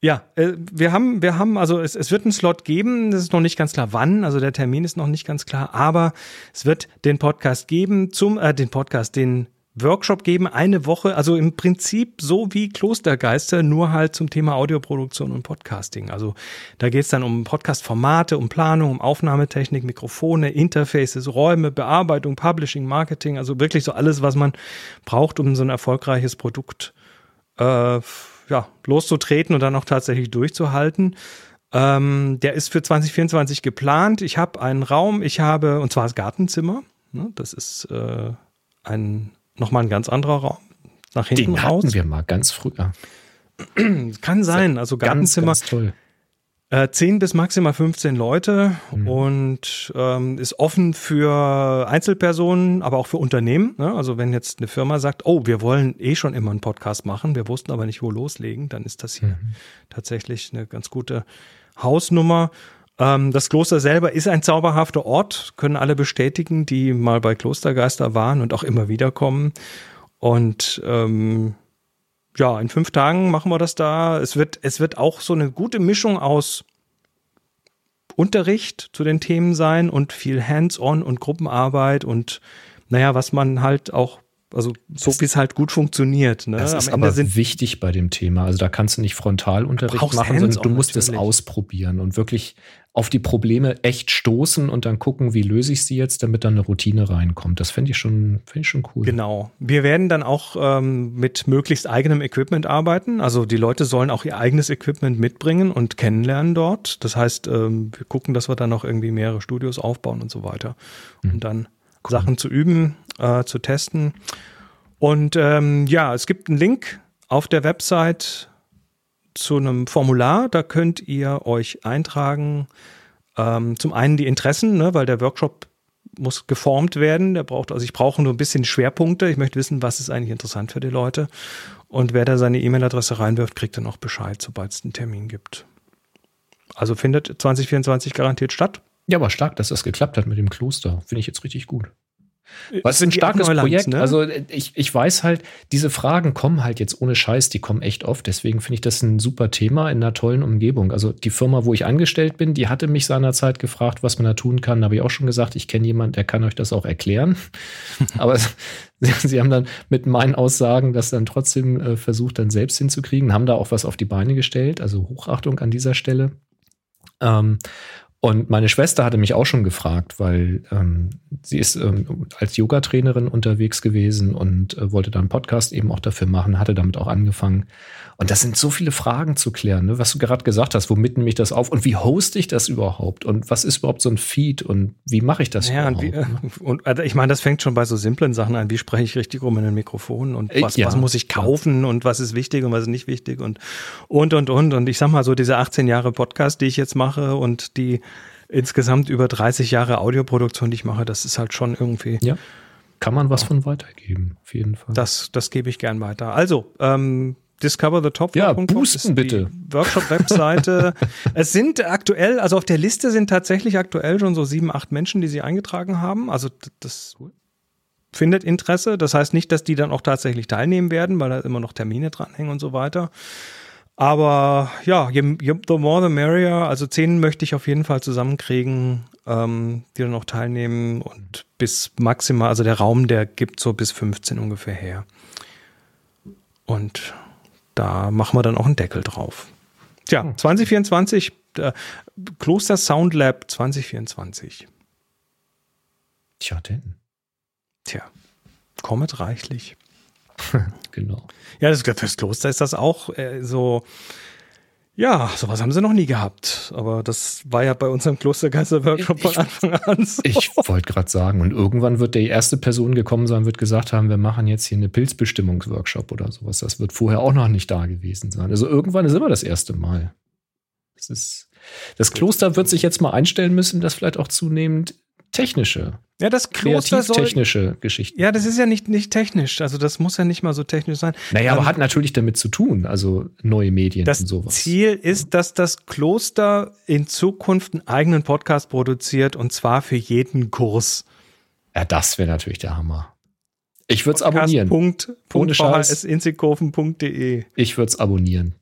ja, äh, wir haben, wir haben, also es, es wird einen Slot geben, das ist noch nicht ganz klar wann, also der Termin ist noch nicht ganz klar, aber es wird den Podcast geben zum, äh, den Podcast, den Workshop geben, eine Woche, also im Prinzip so wie Klostergeister, nur halt zum Thema Audioproduktion und Podcasting. Also da geht es dann um Podcast-Formate, um Planung, um Aufnahmetechnik, Mikrofone, Interfaces, Räume, Bearbeitung, Publishing, Marketing, also wirklich so alles, was man braucht, um so ein erfolgreiches Produkt äh, ja, loszutreten und dann auch tatsächlich durchzuhalten. Ähm, der ist für 2024 geplant. Ich habe einen Raum, ich habe, und zwar das Gartenzimmer. Ne, das ist äh, ein nochmal ein ganz anderer Raum. Nach hinten Den raus. hatten wir mal ganz früher. Kann sein. Also Gartenzimmer. Ganz, ganz toll. Äh, 10 bis maximal 15 Leute mhm. und ähm, ist offen für Einzelpersonen, aber auch für Unternehmen. Ne? Also wenn jetzt eine Firma sagt, oh, wir wollen eh schon immer einen Podcast machen, wir wussten aber nicht, wo loslegen, dann ist das hier mhm. tatsächlich eine ganz gute Hausnummer. Ähm, das Kloster selber ist ein zauberhafter Ort, können alle bestätigen, die mal bei Klostergeister waren und auch immer wieder kommen. Und ähm, ja, in fünf Tagen machen wir das da. Es wird, es wird auch so eine gute Mischung aus Unterricht zu den Themen sein und viel Hands-on und Gruppenarbeit und naja, was man halt auch also so wie es halt gut funktioniert. Ne? Das ist aber wichtig bei dem Thema. Also da kannst du nicht Frontalunterricht machen, sondern du musst es ausprobieren und wirklich auf die Probleme echt stoßen und dann gucken, wie löse ich sie jetzt, damit dann eine Routine reinkommt. Das finde ich schon, finde ich schon cool. Genau. Wir werden dann auch ähm, mit möglichst eigenem Equipment arbeiten. Also die Leute sollen auch ihr eigenes Equipment mitbringen und kennenlernen dort. Das heißt, ähm, wir gucken, dass wir dann noch irgendwie mehrere Studios aufbauen und so weiter. Mhm. Und dann cool. Sachen zu üben, äh, zu testen. Und ähm, ja, es gibt einen Link auf der Website zu einem Formular. Da könnt ihr euch eintragen. Ähm, zum einen die Interessen, ne, weil der Workshop muss geformt werden. Der braucht, also ich brauche nur ein bisschen Schwerpunkte. Ich möchte wissen, was ist eigentlich interessant für die Leute. Und wer da seine E-Mail-Adresse reinwirft, kriegt dann auch Bescheid, sobald es einen Termin gibt. Also findet 2024 garantiert statt. Ja, aber stark, dass das geklappt hat mit dem Kloster. Finde ich jetzt richtig gut. Was ist ein starkes Neuland, Projekt. Ne? Also ich, ich weiß halt, diese Fragen kommen halt jetzt ohne Scheiß, die kommen echt oft. Deswegen finde ich das ein super Thema in einer tollen Umgebung. Also die Firma, wo ich angestellt bin, die hatte mich seinerzeit gefragt, was man da tun kann. Da habe ich auch schon gesagt, ich kenne jemanden, der kann euch das auch erklären. Aber sie, sie, haben dann mit meinen Aussagen das dann trotzdem äh, versucht, dann selbst hinzukriegen, haben da auch was auf die Beine gestellt. Also Hochachtung an dieser Stelle. Ähm, und meine Schwester hatte mich auch schon gefragt, weil ähm, sie ist ähm, als Yoga-Trainerin unterwegs gewesen und äh, wollte da einen Podcast eben auch dafür machen, hatte damit auch angefangen. Und das sind so viele Fragen zu klären, ne? was du gerade gesagt hast, womit nehme ich das auf und wie hoste ich das überhaupt und was ist überhaupt so ein Feed und wie mache ich das ja, überhaupt? Und, wie, ne? und also ich meine, das fängt schon bei so simplen Sachen an, wie spreche ich richtig um in ein Mikrofon und äh, was, ja, was muss ich kaufen ja. und was ist wichtig und was ist nicht wichtig und und und und und ich sag mal so diese 18 Jahre Podcast, die ich jetzt mache und die insgesamt über 30 Jahre Audioproduktion, die ich mache, das ist halt schon irgendwie. Ja. Kann man was von weitergeben, auf jeden Fall. Das, das gebe ich gern weiter. Also, ähm, Discover the Top. Ja, boosten bitte. Workshop-Webseite. es sind aktuell, also auf der Liste sind tatsächlich aktuell schon so sieben, acht Menschen, die sie eingetragen haben. Also das findet Interesse. Das heißt nicht, dass die dann auch tatsächlich teilnehmen werden, weil da immer noch Termine dranhängen und so weiter. Aber ja, je, je, the more the merrier. Also zehn möchte ich auf jeden Fall zusammenkriegen, ähm, die dann auch teilnehmen und bis maximal, also der Raum, der gibt so bis 15 ungefähr her. Und da machen wir dann auch einen Deckel drauf. Tja, 2024, äh, Kloster Sound Lab 2024. Tja, denn. Tja, kommet reichlich. genau. Ja, das, das Kloster ist das auch äh, so. Ja, sowas haben sie noch nie gehabt. Aber das war ja bei unserem Klostergeister-Workshop von Anfang an so. Ich wollte gerade sagen, und irgendwann wird die erste Person gekommen sein, wird gesagt haben, wir machen jetzt hier eine Pilzbestimmungsworkshop oder sowas. Das wird vorher auch noch nicht da gewesen sein. Also irgendwann ist immer das erste Mal. Das ist, das Kloster wird sich jetzt mal einstellen müssen, dass vielleicht auch zunehmend technische ja, das Kloster technische Geschichten. Ja, das ist ja nicht, nicht technisch. Also das muss ja nicht mal so technisch sein. Naja, ähm, aber hat natürlich damit zu tun, also neue Medien das und sowas. Das Ziel ist, dass das Kloster in Zukunft einen eigenen Podcast produziert und zwar für jeden Kurs. Ja, das wäre natürlich der Hammer. Ich würde es abonnieren. Punkt, Punkt Ich würde es abonnieren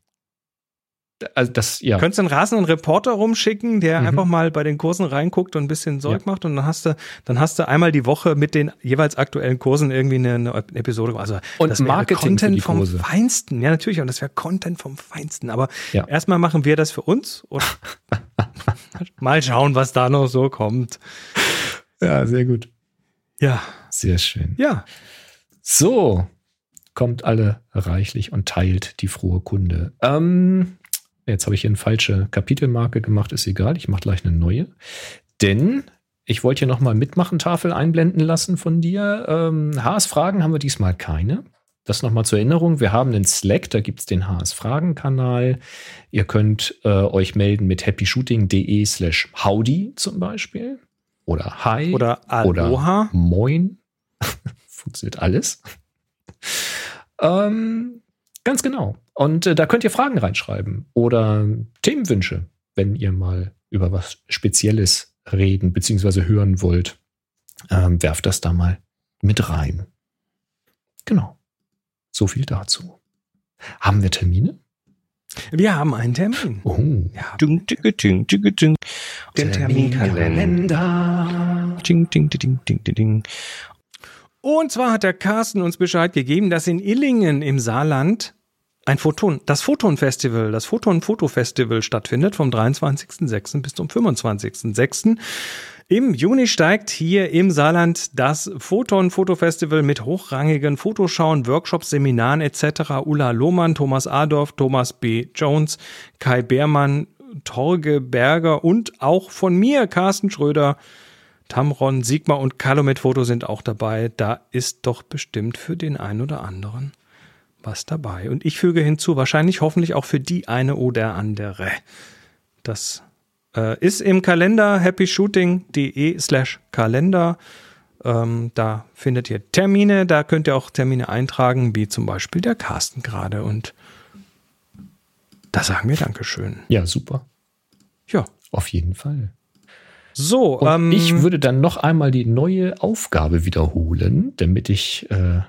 also das, ja. Könntest du einen rasenden Reporter rumschicken, der mhm. einfach mal bei den Kursen reinguckt und ein bisschen Zeug ja. macht und dann hast du, dann hast du einmal die Woche mit den jeweils aktuellen Kursen irgendwie eine, eine Episode. Also und das Marketing Content vom Feinsten. Ja, natürlich. Und das wäre Content vom Feinsten. Aber ja. erstmal machen wir das für uns und mal schauen, was da noch so kommt. Ja, sehr gut. Ja. Sehr schön. Ja. So, kommt alle reichlich und teilt die frohe Kunde. Ähm, Jetzt habe ich hier eine falsche Kapitelmarke gemacht, ist egal, ich mache gleich eine neue. Denn ich wollte hier nochmal Mitmachen-Tafel einblenden lassen von dir. Ähm, HS-Fragen haben wir diesmal keine. Das nochmal zur Erinnerung. Wir haben einen Slack, da gibt es den HS-Fragen-Kanal. Ihr könnt äh, euch melden mit happyshooting.de slash howdy zum Beispiel. Oder hi. Oder aloha. Oder moin. Funktioniert alles. ähm, Ganz genau. Und äh, da könnt ihr Fragen reinschreiben oder Themenwünsche, wenn ihr mal über was Spezielles reden bzw. hören wollt. Ähm, werft das da mal mit rein. Genau. So viel dazu. Haben wir Termine? Wir haben einen Termin. Oh. Ja. Ding, ding, ding, ding, ding. Der Terminkalender. Ding, ding, ding, ding, ding, ding. Und zwar hat der Carsten uns Bescheid gegeben, dass in Illingen im Saarland ein Photon, das Photon-Festival, das Photon-Foto-Festival stattfindet vom 23.06. bis zum 25.06. Im Juni steigt hier im Saarland das Photon-Foto-Festival mit hochrangigen Fotoschauen, Workshops, Seminaren etc. Ulla Lohmann, Thomas Adorf, Thomas B. Jones, Kai Beermann, Torge Berger und auch von mir, Carsten Schröder, Tamron, Sigma und Calumet Foto sind auch dabei. Da ist doch bestimmt für den einen oder anderen was dabei. Und ich füge hinzu, wahrscheinlich hoffentlich auch für die eine oder andere. Das Äh, ist im Kalender happyshooting.de slash Kalender. Ähm, da findet ihr Termine, da könnt ihr auch Termine eintragen, wie zum Beispiel der Carsten gerade. Und da sagen wir Dankeschön. Ja, super. Ja. Auf jeden Fall. So, Und ähm, ich würde dann noch einmal die neue Aufgabe wiederholen, damit ich äh,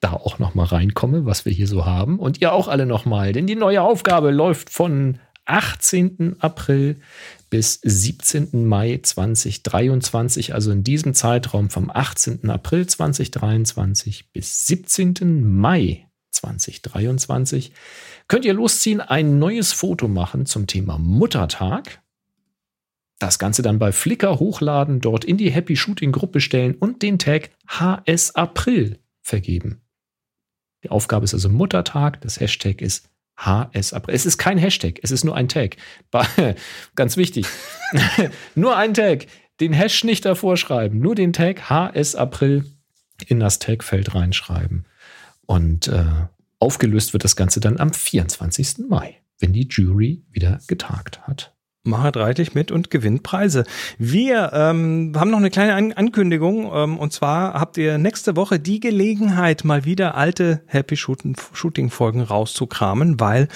da auch noch mal reinkomme, was wir hier so haben. Und ihr auch alle noch mal, denn die neue Aufgabe läuft von 18. April bis 17. Mai 2023, also in diesem Zeitraum vom 18. April 2023 bis 17. Mai 2023 könnt ihr losziehen, ein neues Foto machen zum Thema Muttertag. Das Ganze dann bei Flickr hochladen, dort in die Happy Shooting Gruppe stellen und den Tag HS April vergeben. Die Aufgabe ist also Muttertag, das Hashtag ist HS April. Es ist kein Hashtag, es ist nur ein Tag. Ganz wichtig. nur ein Tag. Den Hash nicht davor schreiben, nur den Tag HS April in das Tagfeld reinschreiben. Und äh, aufgelöst wird das Ganze dann am 24. Mai, wenn die Jury wieder getagt hat. Macht reichlich mit und gewinnt Preise. Wir ähm, haben noch eine kleine An Ankündigung ähm, und zwar habt ihr nächste Woche die Gelegenheit, mal wieder alte Happy Shooting Folgen rauszukramen, weil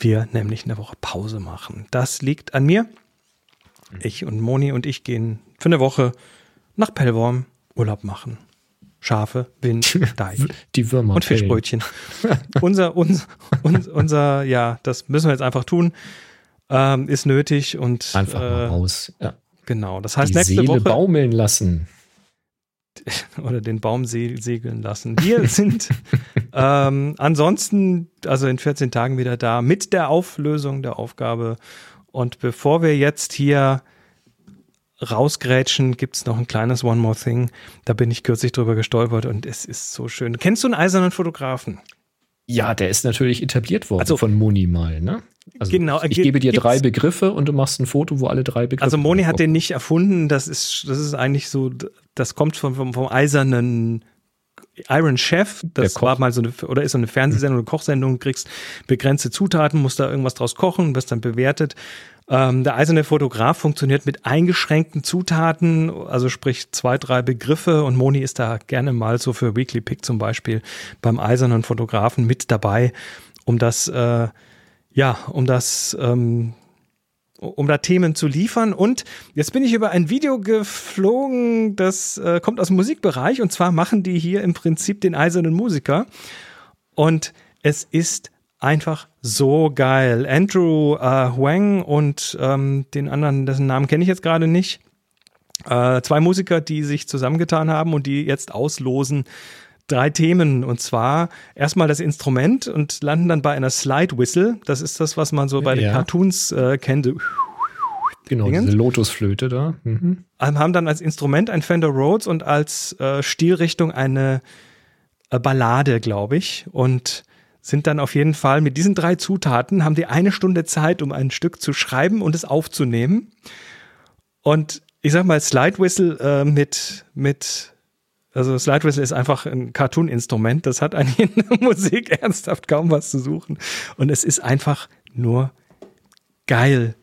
wir nämlich eine Woche Pause machen. Das liegt an mir. Ich und Moni und ich gehen für eine Woche nach Pellworm Urlaub machen. Schafe, Wind, Deich. Die Würmer. Und Fischbrötchen. unser, unser, unser, unser, ja, das müssen wir jetzt einfach tun ähm, ist nötig und einfach mal äh, raus. Ja. Genau. Das heißt, Die nächste Seele Woche baumeln lassen oder den Baum se segeln lassen. Wir sind ähm, ansonsten, also in 14 Tagen wieder da mit der Auflösung der Aufgabe. Und bevor wir jetzt hier rausgrätschen, gibt es noch ein kleines One More Thing. Da bin ich kürzlich drüber gestolpert und es ist so schön. Kennst du einen eisernen Fotografen? Ja, der ist natürlich etabliert worden also, von Moni mal, ne? Also genau, ich gebe dir drei Begriffe und du machst ein Foto, wo alle drei Begriffe. Also Moni hat den nicht erfunden. Das ist, das ist eigentlich so, das kommt vom, vom, vom eisernen Iron Chef, das war mal so eine, oder ist so eine Fernsehsendung, eine Kochsendung, du kriegst begrenzte Zutaten, musst da irgendwas draus kochen, wirst dann bewertet. Ähm, der eiserne Fotograf funktioniert mit eingeschränkten Zutaten, also sprich zwei, drei Begriffe. Und Moni ist da gerne mal so für Weekly Pick zum Beispiel beim eisernen Fotografen mit dabei, um das, äh, ja, um das, ähm, um da Themen zu liefern. Und jetzt bin ich über ein Video geflogen, das äh, kommt aus dem Musikbereich. Und zwar machen die hier im Prinzip den eisernen Musiker. Und es ist einfach so geil. Andrew äh, Huang und ähm, den anderen, dessen Namen kenne ich jetzt gerade nicht. Äh, zwei Musiker, die sich zusammengetan haben und die jetzt auslosen drei Themen. Und zwar erstmal das Instrument und landen dann bei einer Slide Whistle. Das ist das, was man so bei ja. den Cartoons äh, kennt. Genau, diese Lotusflöte da. Mhm. Ähm, haben dann als Instrument ein Fender Rhodes und als äh, Stilrichtung eine äh, Ballade, glaube ich. Und sind dann auf jeden Fall mit diesen drei Zutaten, haben die eine Stunde Zeit, um ein Stück zu schreiben und es aufzunehmen. Und ich sag mal, Slide Whistle äh, mit, mit, also Slide Whistle ist einfach ein Cartoon-Instrument. Das hat eigentlich in der Musik ernsthaft kaum was zu suchen. Und es ist einfach nur geil,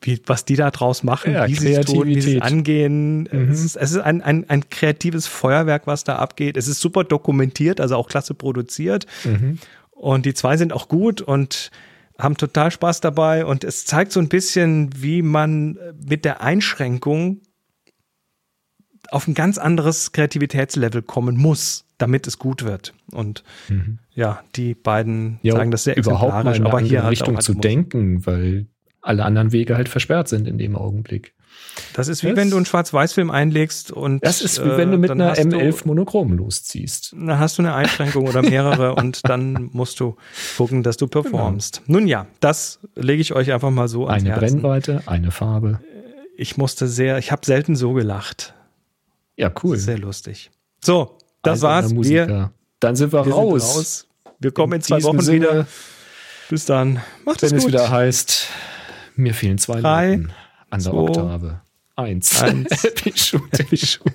wie, was die da draus machen, ja, wie sie es tun, wie sie es angehen. Mhm. Es ist, es ist ein, ein, ein kreatives Feuerwerk, was da abgeht. Es ist super dokumentiert, also auch klasse produziert. Mhm. Und die zwei sind auch gut und haben total Spaß dabei. Und es zeigt so ein bisschen, wie man mit der Einschränkung auf ein ganz anderes Kreativitätslevel kommen muss, damit es gut wird. Und mhm. ja, die beiden ja, sagen das sehr überhaupt mal in aber hier halt Richtung zu denken, weil alle anderen Wege halt versperrt sind in dem Augenblick. Das ist wie das, wenn du einen Schwarz-Weiß-Film einlegst und. Das ist wie wenn du mit einer M11 du, Monochrom losziehst. Dann hast du eine Einschränkung oder mehrere und dann musst du gucken, dass du performst. Genau. Nun ja, das lege ich euch einfach mal so ans Eine Herzen. Brennweite, eine Farbe. Ich musste sehr, ich habe selten so gelacht. Ja, cool. Sehr lustig. So, das also war's. Wir, dann sind wir, wir raus. Sind raus. Wir kommen in, in zwei Wochen Sinne, wieder. Bis dann. Macht Wenn es gut. wieder heißt, mir fehlen zwei Drei, Noten an der zwei, Oktave. Eins. Eins. Happy Shoot. Happy Shoot.